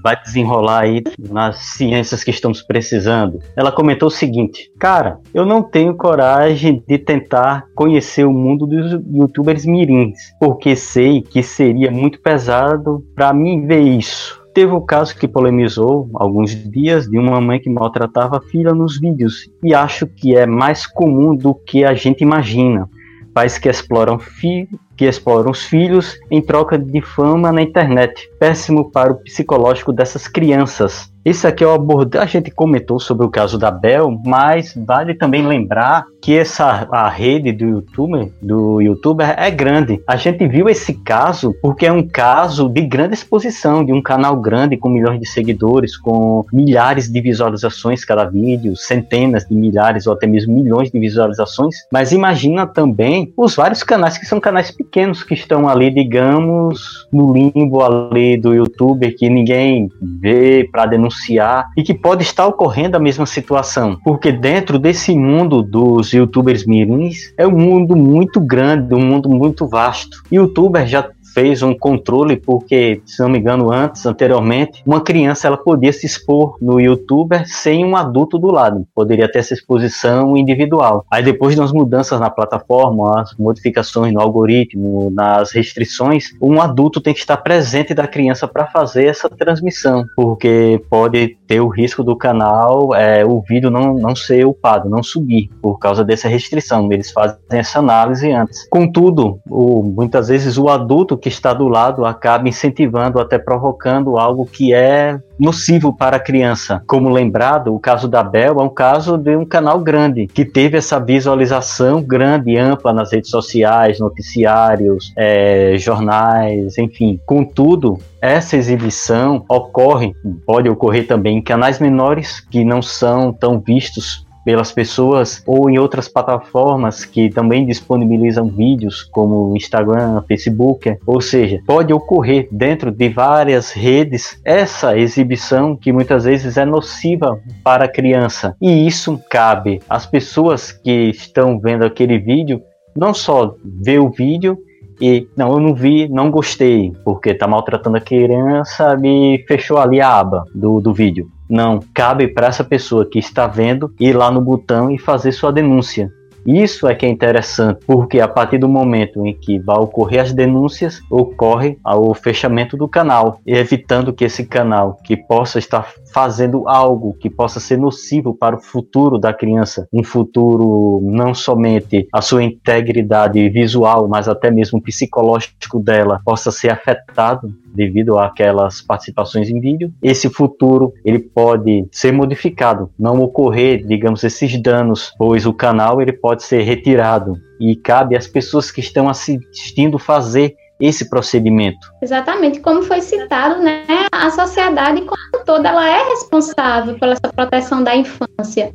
vai desenrolar aí nas ciências que estamos precisando. Ela comentou o seguinte: Cara, eu não tenho coragem de tentar conhecer o mundo dos youtubers mirins, porque sei que seria muito pesado para mim ver isso. Teve o caso que polemizou alguns dias de uma mãe que maltratava a filha nos vídeos, e acho que é mais comum do que a gente imagina. Pais que exploram filhos que exploram os filhos em troca de fama na internet. Péssimo para o psicológico dessas crianças. Isso aqui é o abordagem. A gente comentou sobre o caso da Bel, mas vale também lembrar que essa a rede do YouTuber, do YouTuber é grande. A gente viu esse caso porque é um caso de grande exposição, de um canal grande com milhões de seguidores, com milhares de visualizações cada vídeo, centenas de milhares ou até mesmo milhões de visualizações. Mas imagina também os vários canais que são canais pequenos que estão ali, digamos, no limbo ali do YouTuber que ninguém vê para denunciar e que pode estar ocorrendo a mesma situação, porque dentro desse mundo dos YouTubers mirins é um mundo muito grande, um mundo muito vasto. YouTuber já fez um controle porque, se não me engano, antes, anteriormente, uma criança ela podia se expor no YouTuber sem um adulto do lado, poderia ter essa exposição individual. Aí depois das mudanças na plataforma, as modificações no algoritmo, nas restrições, um adulto tem que estar presente da criança para fazer essa transmissão, porque pode ter o risco do canal, é, o vídeo não, não ser upado, não subir, por causa dessa restrição. Eles fazem essa análise antes. Contudo, o, muitas vezes o adulto que está do lado acaba incentivando, até provocando algo que é nocivo para a criança. Como lembrado, o caso da Bel é um caso de um canal grande, que teve essa visualização grande ampla nas redes sociais, noticiários, é, jornais, enfim. Contudo, essa exibição ocorre, pode ocorrer também em canais menores que não são tão vistos pelas pessoas ou em outras plataformas que também disponibilizam vídeos como Instagram, Facebook, ou seja, pode ocorrer dentro de várias redes essa exibição que muitas vezes é nociva para a criança. E isso cabe às pessoas que estão vendo aquele vídeo não só ver o vídeo e não, eu não vi, não gostei, porque tá maltratando a criança, me fechou ali a aba do, do vídeo. Não, cabe para essa pessoa que está vendo ir lá no botão e fazer sua denúncia. Isso é que é interessante, porque a partir do momento em que vai ocorrer as denúncias, ocorre o fechamento do canal, evitando que esse canal que possa estar fazendo algo que possa ser nocivo para o futuro da criança, um futuro não somente a sua integridade visual, mas até mesmo psicológico dela possa ser afetado devido àquelas participações em vídeo, esse futuro ele pode ser modificado, não ocorrer, digamos, esses danos, pois o canal ele pode ser retirado e cabe às pessoas que estão assistindo fazer esse procedimento. Exatamente, como foi citado, né, a sociedade como toda ela é responsável pela proteção da infância,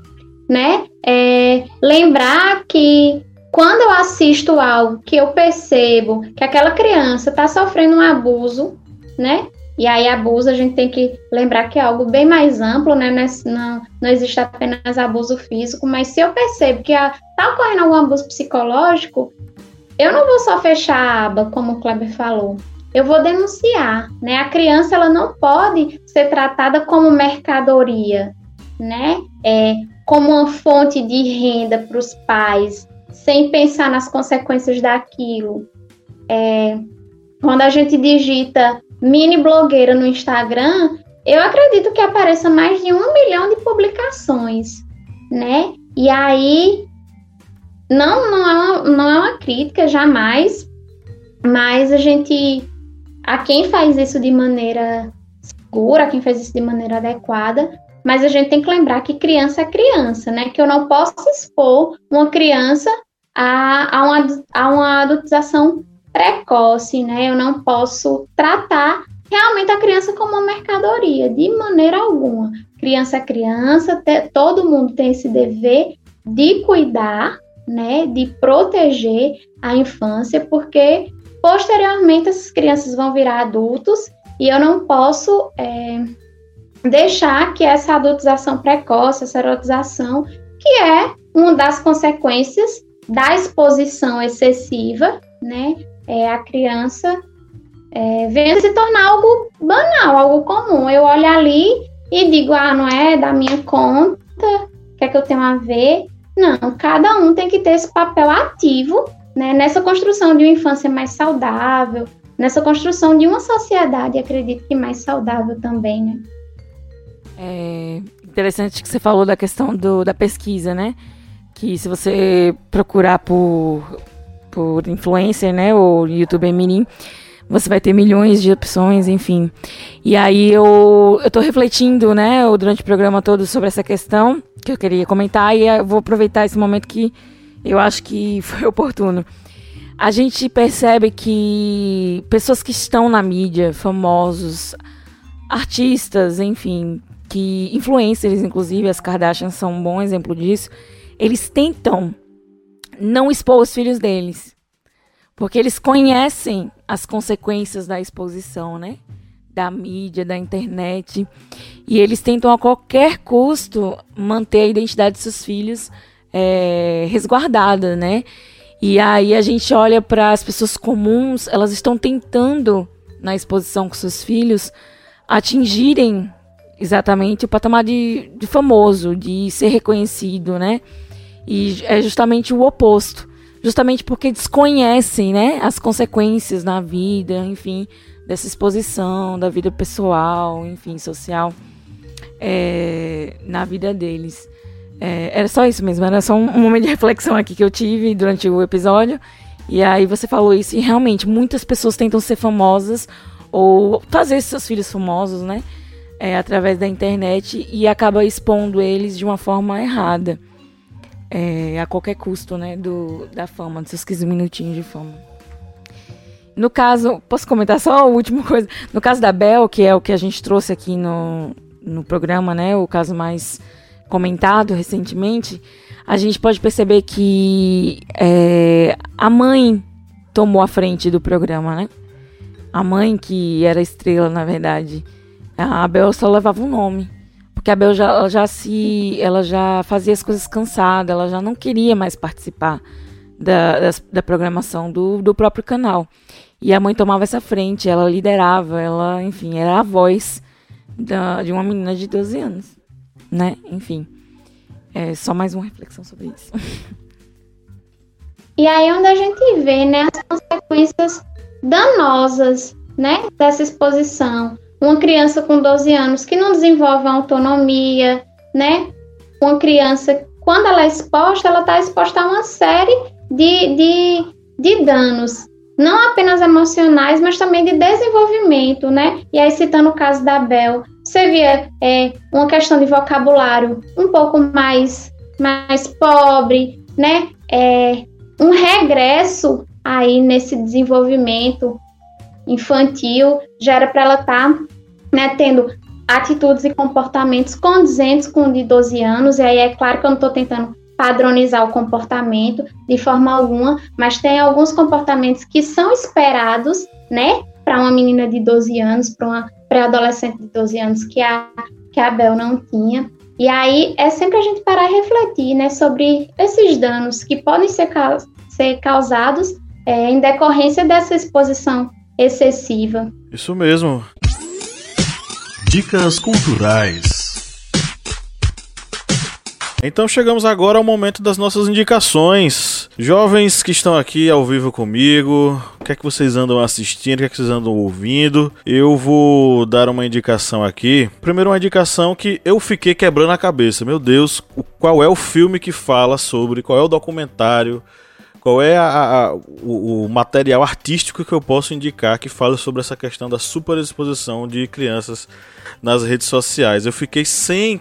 né? É, lembrar que quando eu assisto algo que eu percebo que aquela criança está sofrendo um abuso, né? E aí, abuso, a gente tem que lembrar que é algo bem mais amplo, né? Não, não existe apenas abuso físico, mas se eu percebo que está ocorrendo algum abuso psicológico, eu não vou só fechar a aba, como o Kleber falou. Eu vou denunciar, né? A criança ela não pode ser tratada como mercadoria, né? É, como uma fonte de renda para os pais, sem pensar nas consequências daquilo. É, quando a gente digita mini blogueira no Instagram, eu acredito que apareça mais de um milhão de publicações, né? E aí não, não, é uma, não é uma crítica, jamais, mas a gente, a quem faz isso de maneira segura, quem faz isso de maneira adequada, mas a gente tem que lembrar que criança é criança, né? Que eu não posso expor uma criança a, a, uma, a uma adultização precoce, né? Eu não posso tratar realmente a criança como uma mercadoria, de maneira alguma. Criança é criança, te, todo mundo tem esse dever de cuidar né, de proteger a infância, porque posteriormente essas crianças vão virar adultos e eu não posso é, deixar que essa adultização precoce, essa erotização, que é uma das consequências da exposição excessiva, né, é, a criança é, venha se tornar algo banal, algo comum. Eu olho ali e digo, ah, não é da minha conta, o que é que eu tenho a ver? Não, cada um tem que ter esse papel ativo né, nessa construção de uma infância mais saudável, nessa construção de uma sociedade, acredito que mais saudável também, né? É interessante que você falou da questão do, da pesquisa, né? Que se você procurar por, por influencer, né, ou youtuber mirim, você vai ter milhões de opções, enfim. E aí eu, eu tô refletindo, né, durante o programa todo sobre essa questão que eu queria comentar e eu vou aproveitar esse momento que eu acho que foi oportuno. A gente percebe que pessoas que estão na mídia, famosos, artistas, enfim, que influencers, inclusive, as Kardashians são um bom exemplo disso, eles tentam não expor os filhos deles. Porque eles conhecem as consequências da exposição, né? Da mídia, da internet. E eles tentam a qualquer custo manter a identidade de seus filhos é, resguardada, né? E aí a gente olha para as pessoas comuns, elas estão tentando, na exposição com seus filhos, atingirem exatamente o patamar de, de famoso, de ser reconhecido, né? E é justamente o oposto justamente porque desconhecem, né, as consequências na vida, enfim, dessa exposição, da vida pessoal, enfim, social, é, na vida deles. É, era só isso mesmo, era só um, momento de reflexão aqui que eu tive durante o episódio. E aí você falou isso, e realmente muitas pessoas tentam ser famosas ou fazer seus filhos famosos, né? É, através da internet e acaba expondo eles de uma forma errada é, a qualquer custo, né, do, da fama, dos seus 15 minutinhos de fama. No caso, posso comentar só a última coisa? No caso da Bel, que é o que a gente trouxe aqui no, no programa, né, o caso mais comentado recentemente, a gente pode perceber que é, a mãe tomou a frente do programa, né? A mãe, que era estrela, na verdade, a Abel só levava um nome. Porque a Abel já, já se. Ela já fazia as coisas cansada, ela já não queria mais participar da, da, da programação do, do próprio canal. E a mãe tomava essa frente, ela liderava, ela, enfim, era a voz da, de uma menina de 12 anos, né? Enfim, é só mais uma reflexão sobre isso. E aí onde a gente vê, né, as consequências danosas, né, dessa exposição. Uma criança com 12 anos que não desenvolve autonomia, né? Uma criança, quando ela é exposta, ela está exposta a uma série de, de, de danos, não apenas emocionais, mas também de desenvolvimento, né? E aí, citando o caso da Bel, você via é, uma questão de vocabulário um pouco mais, mais pobre, né? É, um regresso aí nesse desenvolvimento infantil, já era para ela estar tá, né, tendo atitudes e comportamentos condizentes com o de 12 anos, e aí é claro que eu não estou tentando padronizar o comportamento de forma alguma, mas tem alguns comportamentos que são esperados, né, para uma menina de 12 anos, para uma pré-adolescente de 12 anos que a, que a Bel não tinha. E aí é sempre a gente parar e refletir, né, sobre esses danos que podem ser, ser causados é, em decorrência dessa exposição excessiva. Isso mesmo. Dicas culturais. Então chegamos agora ao momento das nossas indicações. Jovens que estão aqui ao vivo comigo, o que é que vocês andam assistindo, o que é que vocês andam ouvindo? Eu vou dar uma indicação aqui. Primeiro uma indicação que eu fiquei quebrando a cabeça. Meu Deus, qual é o filme que fala sobre, qual é o documentário qual é a, a, o, o, material artístico que eu posso indicar que fala sobre essa questão da superexposição de crianças nas redes sociais? Eu fiquei sem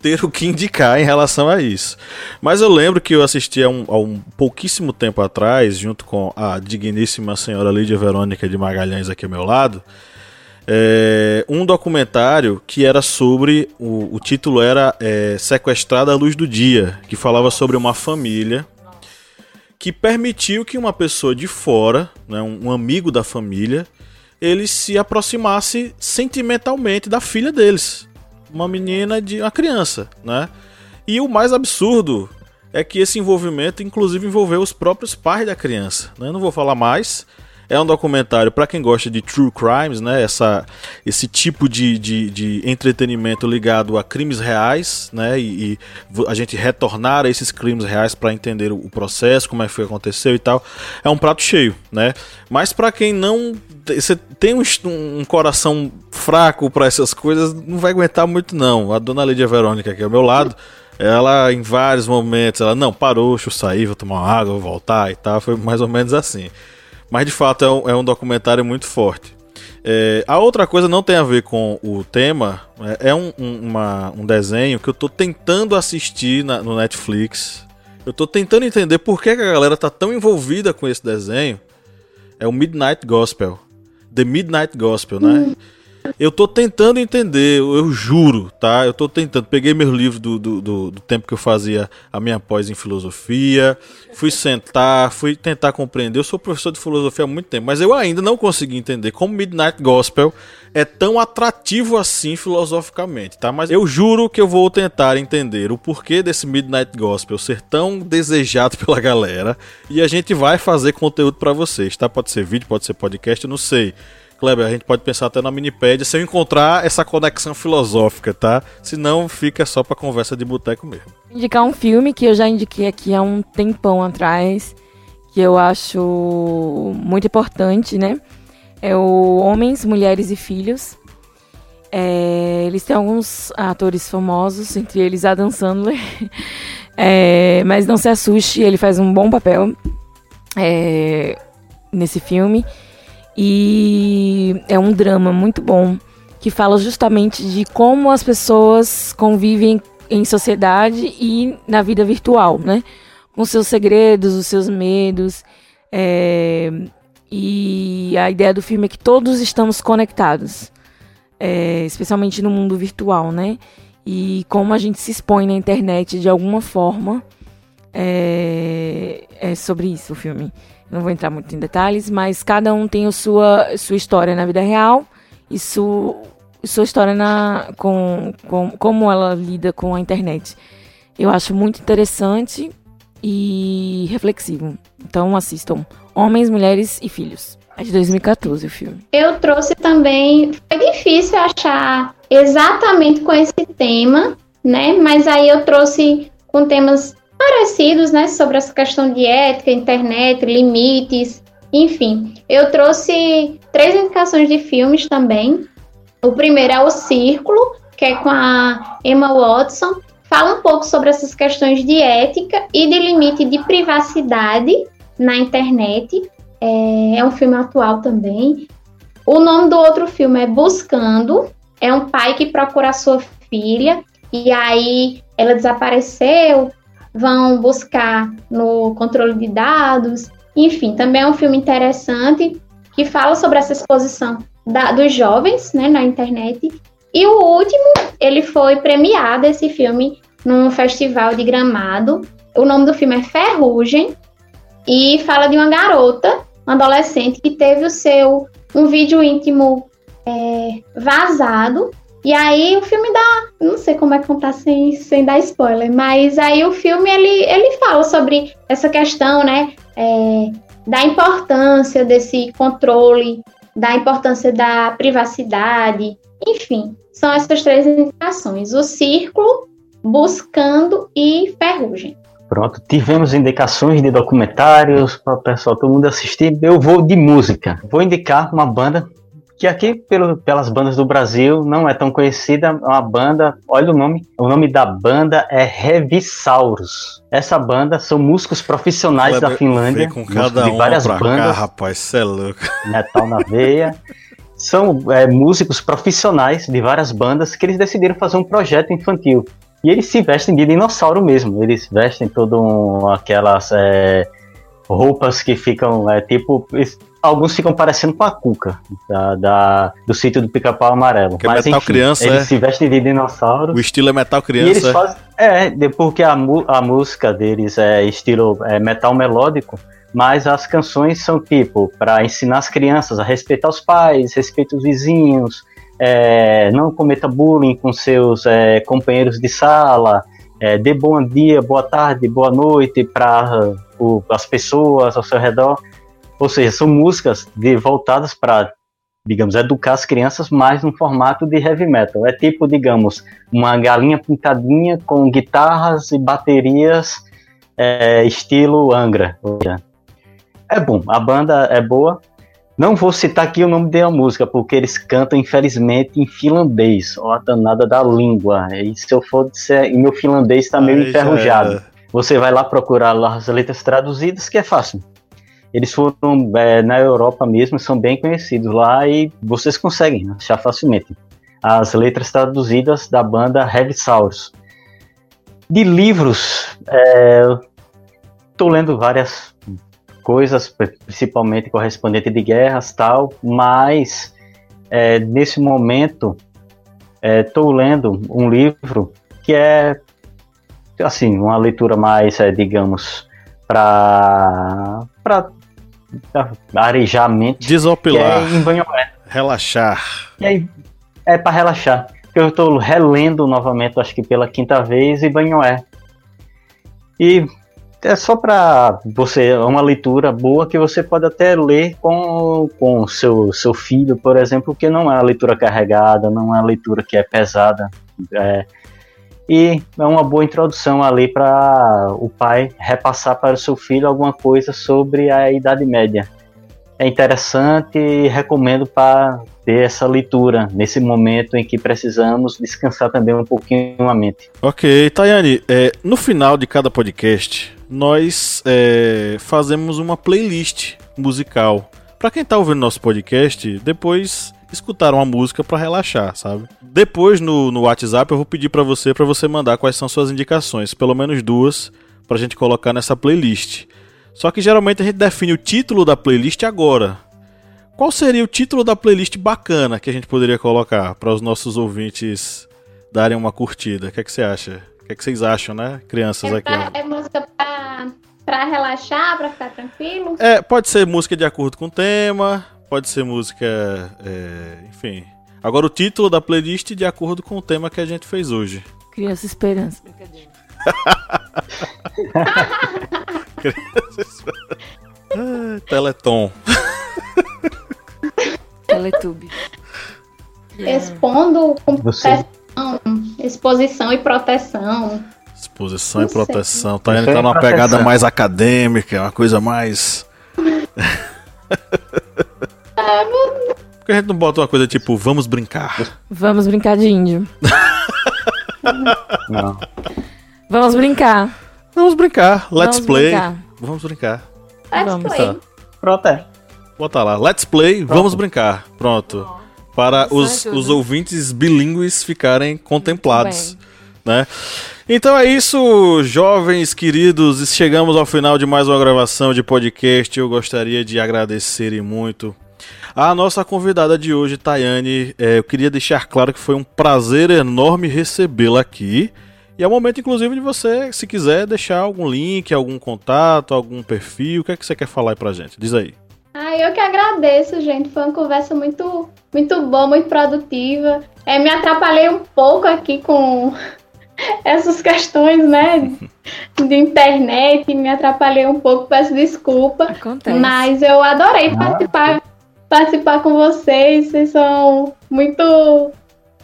ter o que indicar em relação a isso. Mas eu lembro que eu assisti há um, há um pouquíssimo tempo atrás, junto com a digníssima senhora Lídia Verônica de Magalhães aqui ao meu lado, é, um documentário que era sobre. O, o título era é, Sequestrada à Luz do Dia, que falava sobre uma família que permitiu que uma pessoa de fora, né, um amigo da família, ele se aproximasse sentimentalmente da filha deles, uma menina de uma criança, né? E o mais absurdo é que esse envolvimento, inclusive, envolveu os próprios pais da criança. Né? não vou falar mais, é um documentário para quem gosta de true crimes, né? Essa, esse tipo de, de, de entretenimento ligado a crimes reais, né? E, e a gente retornar a esses crimes reais para entender o processo, como é que foi aconteceu e tal. É um prato cheio, né? Mas para quem não você tem um, um coração fraco para essas coisas, não vai aguentar muito não. A dona Lídia Verônica aqui ao meu lado, ela em vários momentos, ela não parou, deixa eu sair, vou tomar uma água, vou voltar e tal, foi mais ou menos assim. Mas de fato é um, é um documentário muito forte. É, a outra coisa não tem a ver com o tema, é, é um, um, uma, um desenho que eu estou tentando assistir na, no Netflix. Eu estou tentando entender por que, que a galera tá tão envolvida com esse desenho. É o Midnight Gospel. The Midnight Gospel, né? Eu tô tentando entender, eu juro, tá? Eu tô tentando. Peguei meus livros do, do, do, do, tempo que eu fazia a minha pós em filosofia, fui sentar, fui tentar compreender. Eu sou professor de filosofia há muito tempo, mas eu ainda não consegui entender como Midnight Gospel é tão atrativo assim filosoficamente, tá? Mas eu juro que eu vou tentar entender o porquê desse Midnight Gospel ser tão desejado pela galera e a gente vai fazer conteúdo para vocês, tá? Pode ser vídeo, pode ser podcast, eu não sei. Kleber, a gente pode pensar até na minipédia se eu encontrar essa conexão filosófica, tá? Senão fica só pra conversa de boteco mesmo. Indicar um filme que eu já indiquei aqui há um tempão atrás, que eu acho muito importante, né? É o Homens, Mulheres e Filhos. É, eles têm alguns atores famosos, entre eles Adam Sandler. É, mas não se assuste, ele faz um bom papel é, nesse filme. E é um drama muito bom que fala justamente de como as pessoas convivem em sociedade e na vida virtual, né? Com seus segredos, os seus medos. É... E a ideia do filme é que todos estamos conectados, é... especialmente no mundo virtual, né? e como a gente se expõe na internet de alguma forma. É, é sobre isso o filme. Não vou entrar muito em detalhes, mas cada um tem a sua, sua história na vida real e su, sua história na, com, com como ela lida com a internet. Eu acho muito interessante e reflexivo. Então assistam Homens, Mulheres e Filhos. É de 2014 o filme. Eu trouxe também. Foi difícil achar exatamente com esse tema, né? Mas aí eu trouxe com temas parecidos, né? Sobre essa questão de ética, internet, limites, enfim. Eu trouxe três indicações de filmes também. O primeiro é O Círculo, que é com a Emma Watson. Fala um pouco sobre essas questões de ética e de limite de privacidade na internet. É, é um filme atual também. O nome do outro filme é Buscando. É um pai que procura a sua filha e aí ela desapareceu. Vão buscar no controle de dados. Enfim, também é um filme interessante que fala sobre essa exposição da, dos jovens né, na internet. E o último, ele foi premiado, esse filme, num festival de gramado. O nome do filme é Ferrugem e fala de uma garota um adolescente que teve o seu um vídeo íntimo é, vazado. E aí o filme dá, não sei como é contar sem, sem dar spoiler, mas aí o filme ele, ele fala sobre essa questão, né, é, da importância desse controle, da importância da privacidade, enfim, são essas três indicações: o círculo, buscando e ferrugem. Pronto, tivemos indicações de documentários para o pessoal, todo mundo assistir. Eu vou de música. Vou indicar uma banda que aqui pelo, pelas bandas do Brasil não é tão conhecida, uma banda, olha o nome, o nome da banda é Revisaurus. Essa banda são músicos profissionais da Finlândia, com cada de várias bandas, cá, rapaz, cê é louco. Metal na veia. São é, músicos profissionais de várias bandas que eles decidiram fazer um projeto infantil. E eles se vestem de dinossauro mesmo. Eles vestem todo um, aquelas é, roupas que ficam é, tipo. Alguns ficam parecendo com a Cuca da, da do sítio do Pica-Pau Amarelo. Que é Mas, é metal enfim, criança, eles é? se vestem de dinossauro. O estilo é metal criança. E eles é? fazem, é, porque a, a música deles é estilo é, metal melódico mas as canções são tipo para ensinar as crianças a respeitar os pais, respeitar os vizinhos, é, não cometa bullying com seus é, companheiros de sala, é, dê bom dia, boa tarde, boa noite para as pessoas ao seu redor. Ou seja, são músicas de, voltadas para, digamos, educar as crianças, mas no formato de heavy metal. É tipo, digamos, uma galinha pintadinha com guitarras e baterias é, estilo Angra. É bom, a banda é boa, não vou citar aqui o nome da música, porque eles cantam, infelizmente, em finlandês. Ó, a danada da língua. E se eu for dizer, meu finlandês está meio Ai, enferrujado. Você vai lá procurar as letras traduzidas, que é fácil. Eles foram é, na Europa mesmo, são bem conhecidos lá e vocês conseguem achar facilmente. As letras traduzidas da banda Heavy Saurus. De livros, estou é, lendo várias coisas, principalmente correspondente de guerras tal, mas é, nesse momento estou é, lendo um livro que é assim uma leitura mais, é, digamos, para para arejar a mente, desopilar, é em Banhoé. relaxar. é, é para relaxar. Eu estou relendo novamente, acho que pela quinta vez, em Banhoé. E é só para você é uma leitura boa que você pode até ler com com seu seu filho, por exemplo, que não é uma leitura carregada, não é uma leitura que é pesada, é, e é uma boa introdução ali para o pai repassar para o seu filho alguma coisa sobre a Idade Média. É interessante e recomendo para ter essa leitura nesse momento em que precisamos descansar também um pouquinho a mente. Ok, Tayane, é, no final de cada podcast nós é, fazemos uma playlist musical. Para quem tá ouvindo nosso podcast, depois escutar uma música para relaxar, sabe? Depois no, no WhatsApp eu vou pedir para você para você mandar quais são suas indicações, pelo menos duas, pra gente colocar nessa playlist. Só que geralmente a gente define o título da playlist agora. Qual seria o título da playlist bacana que a gente poderia colocar para os nossos ouvintes darem uma curtida. O que, é que você acha? O que, é que vocês acham, né? Crianças É, aqui. pra- é música pra relaxar, pra ficar tranquilo? É, pode ser música de acordo com o tema, pode ser música. é, enfim. Agora o título da playlist de acordo com o tema que a gente fez hoje. Criança Esperança. Brincadeira. Ah, Teleton. Teletube. Expondo com Você. proteção, exposição e proteção. Exposição Não e sei. proteção. Tá indo tá é numa pegada mais acadêmica, uma coisa mais. Por que a gente não bota uma coisa tipo, vamos brincar? Vamos brincar de índio. Não. Vamos brincar. Vamos brincar. Let's Vamos play. brincar. Vamos brincar. Let's Vamos, play. tá. Pronto, é. Bota lá. Let's play. Vamos brincar. Pronto. Para Isso é os, os ouvintes bilíngues ficarem contemplados. né? Então é isso, jovens queridos. Chegamos ao final de mais uma gravação de podcast. Eu gostaria de agradecer e muito a nossa convidada de hoje, Tayane. É, eu queria deixar claro que foi um prazer enorme recebê-la aqui. E é o momento, inclusive, de você, se quiser, deixar algum link, algum contato, algum perfil. O que é que você quer falar aí pra gente? Diz aí. Ah, eu que agradeço, gente. Foi uma conversa muito, muito boa, muito produtiva. É, me atrapalhei um pouco aqui com essas questões, né, de internet. Me atrapalhei um pouco, peço desculpa. Acontece. Mas eu adorei Ah. participar, participar com vocês. Vocês são muito,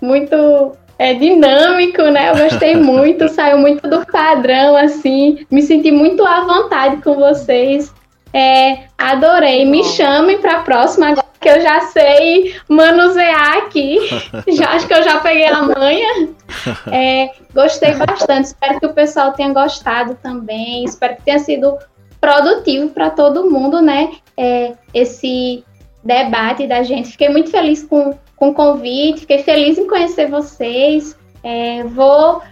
muito é, dinâmico, né? Eu gostei muito, saiu muito do padrão, assim. Me senti muito à vontade com vocês. É, adorei. Me chamem para a próxima, agora que eu já sei manusear aqui. já, acho que eu já peguei a manha. É, gostei bastante. Espero que o pessoal tenha gostado também. Espero que tenha sido produtivo para todo mundo, né? É, esse debate da gente. Fiquei muito feliz com, com o convite, fiquei feliz em conhecer vocês. É, vou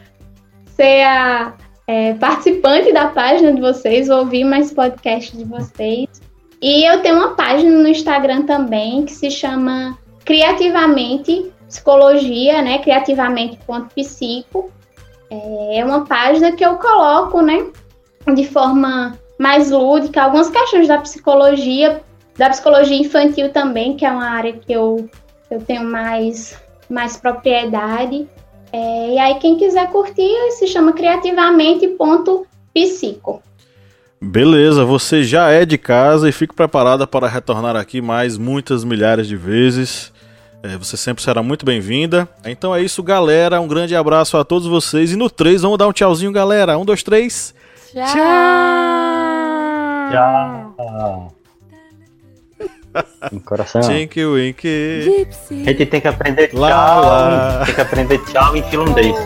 ser a é, participante da página de vocês, vou ouvir mais podcasts de vocês. E eu tenho uma página no Instagram também que se chama Criativamente Psicologia, né? Criativamente.psico. É uma página que eu coloco, né? De forma mais lúdica, algumas questões da psicologia, da psicologia infantil também, que é uma área que eu, eu tenho mais, mais propriedade. É, e aí, quem quiser curtir, se chama criativamente.psico. Beleza, você já é de casa e fique preparada para retornar aqui mais muitas milhares de vezes. É, você sempre será muito bem-vinda. Então é isso, galera. Um grande abraço a todos vocês. E no 3, vamos dar um tchauzinho, galera. Um, dois, três. Tchau. Tchau. Um coração. Tink Wink. A gente tem que aprender tchau. Lá, lá. Tem que aprender tchau em finlandês.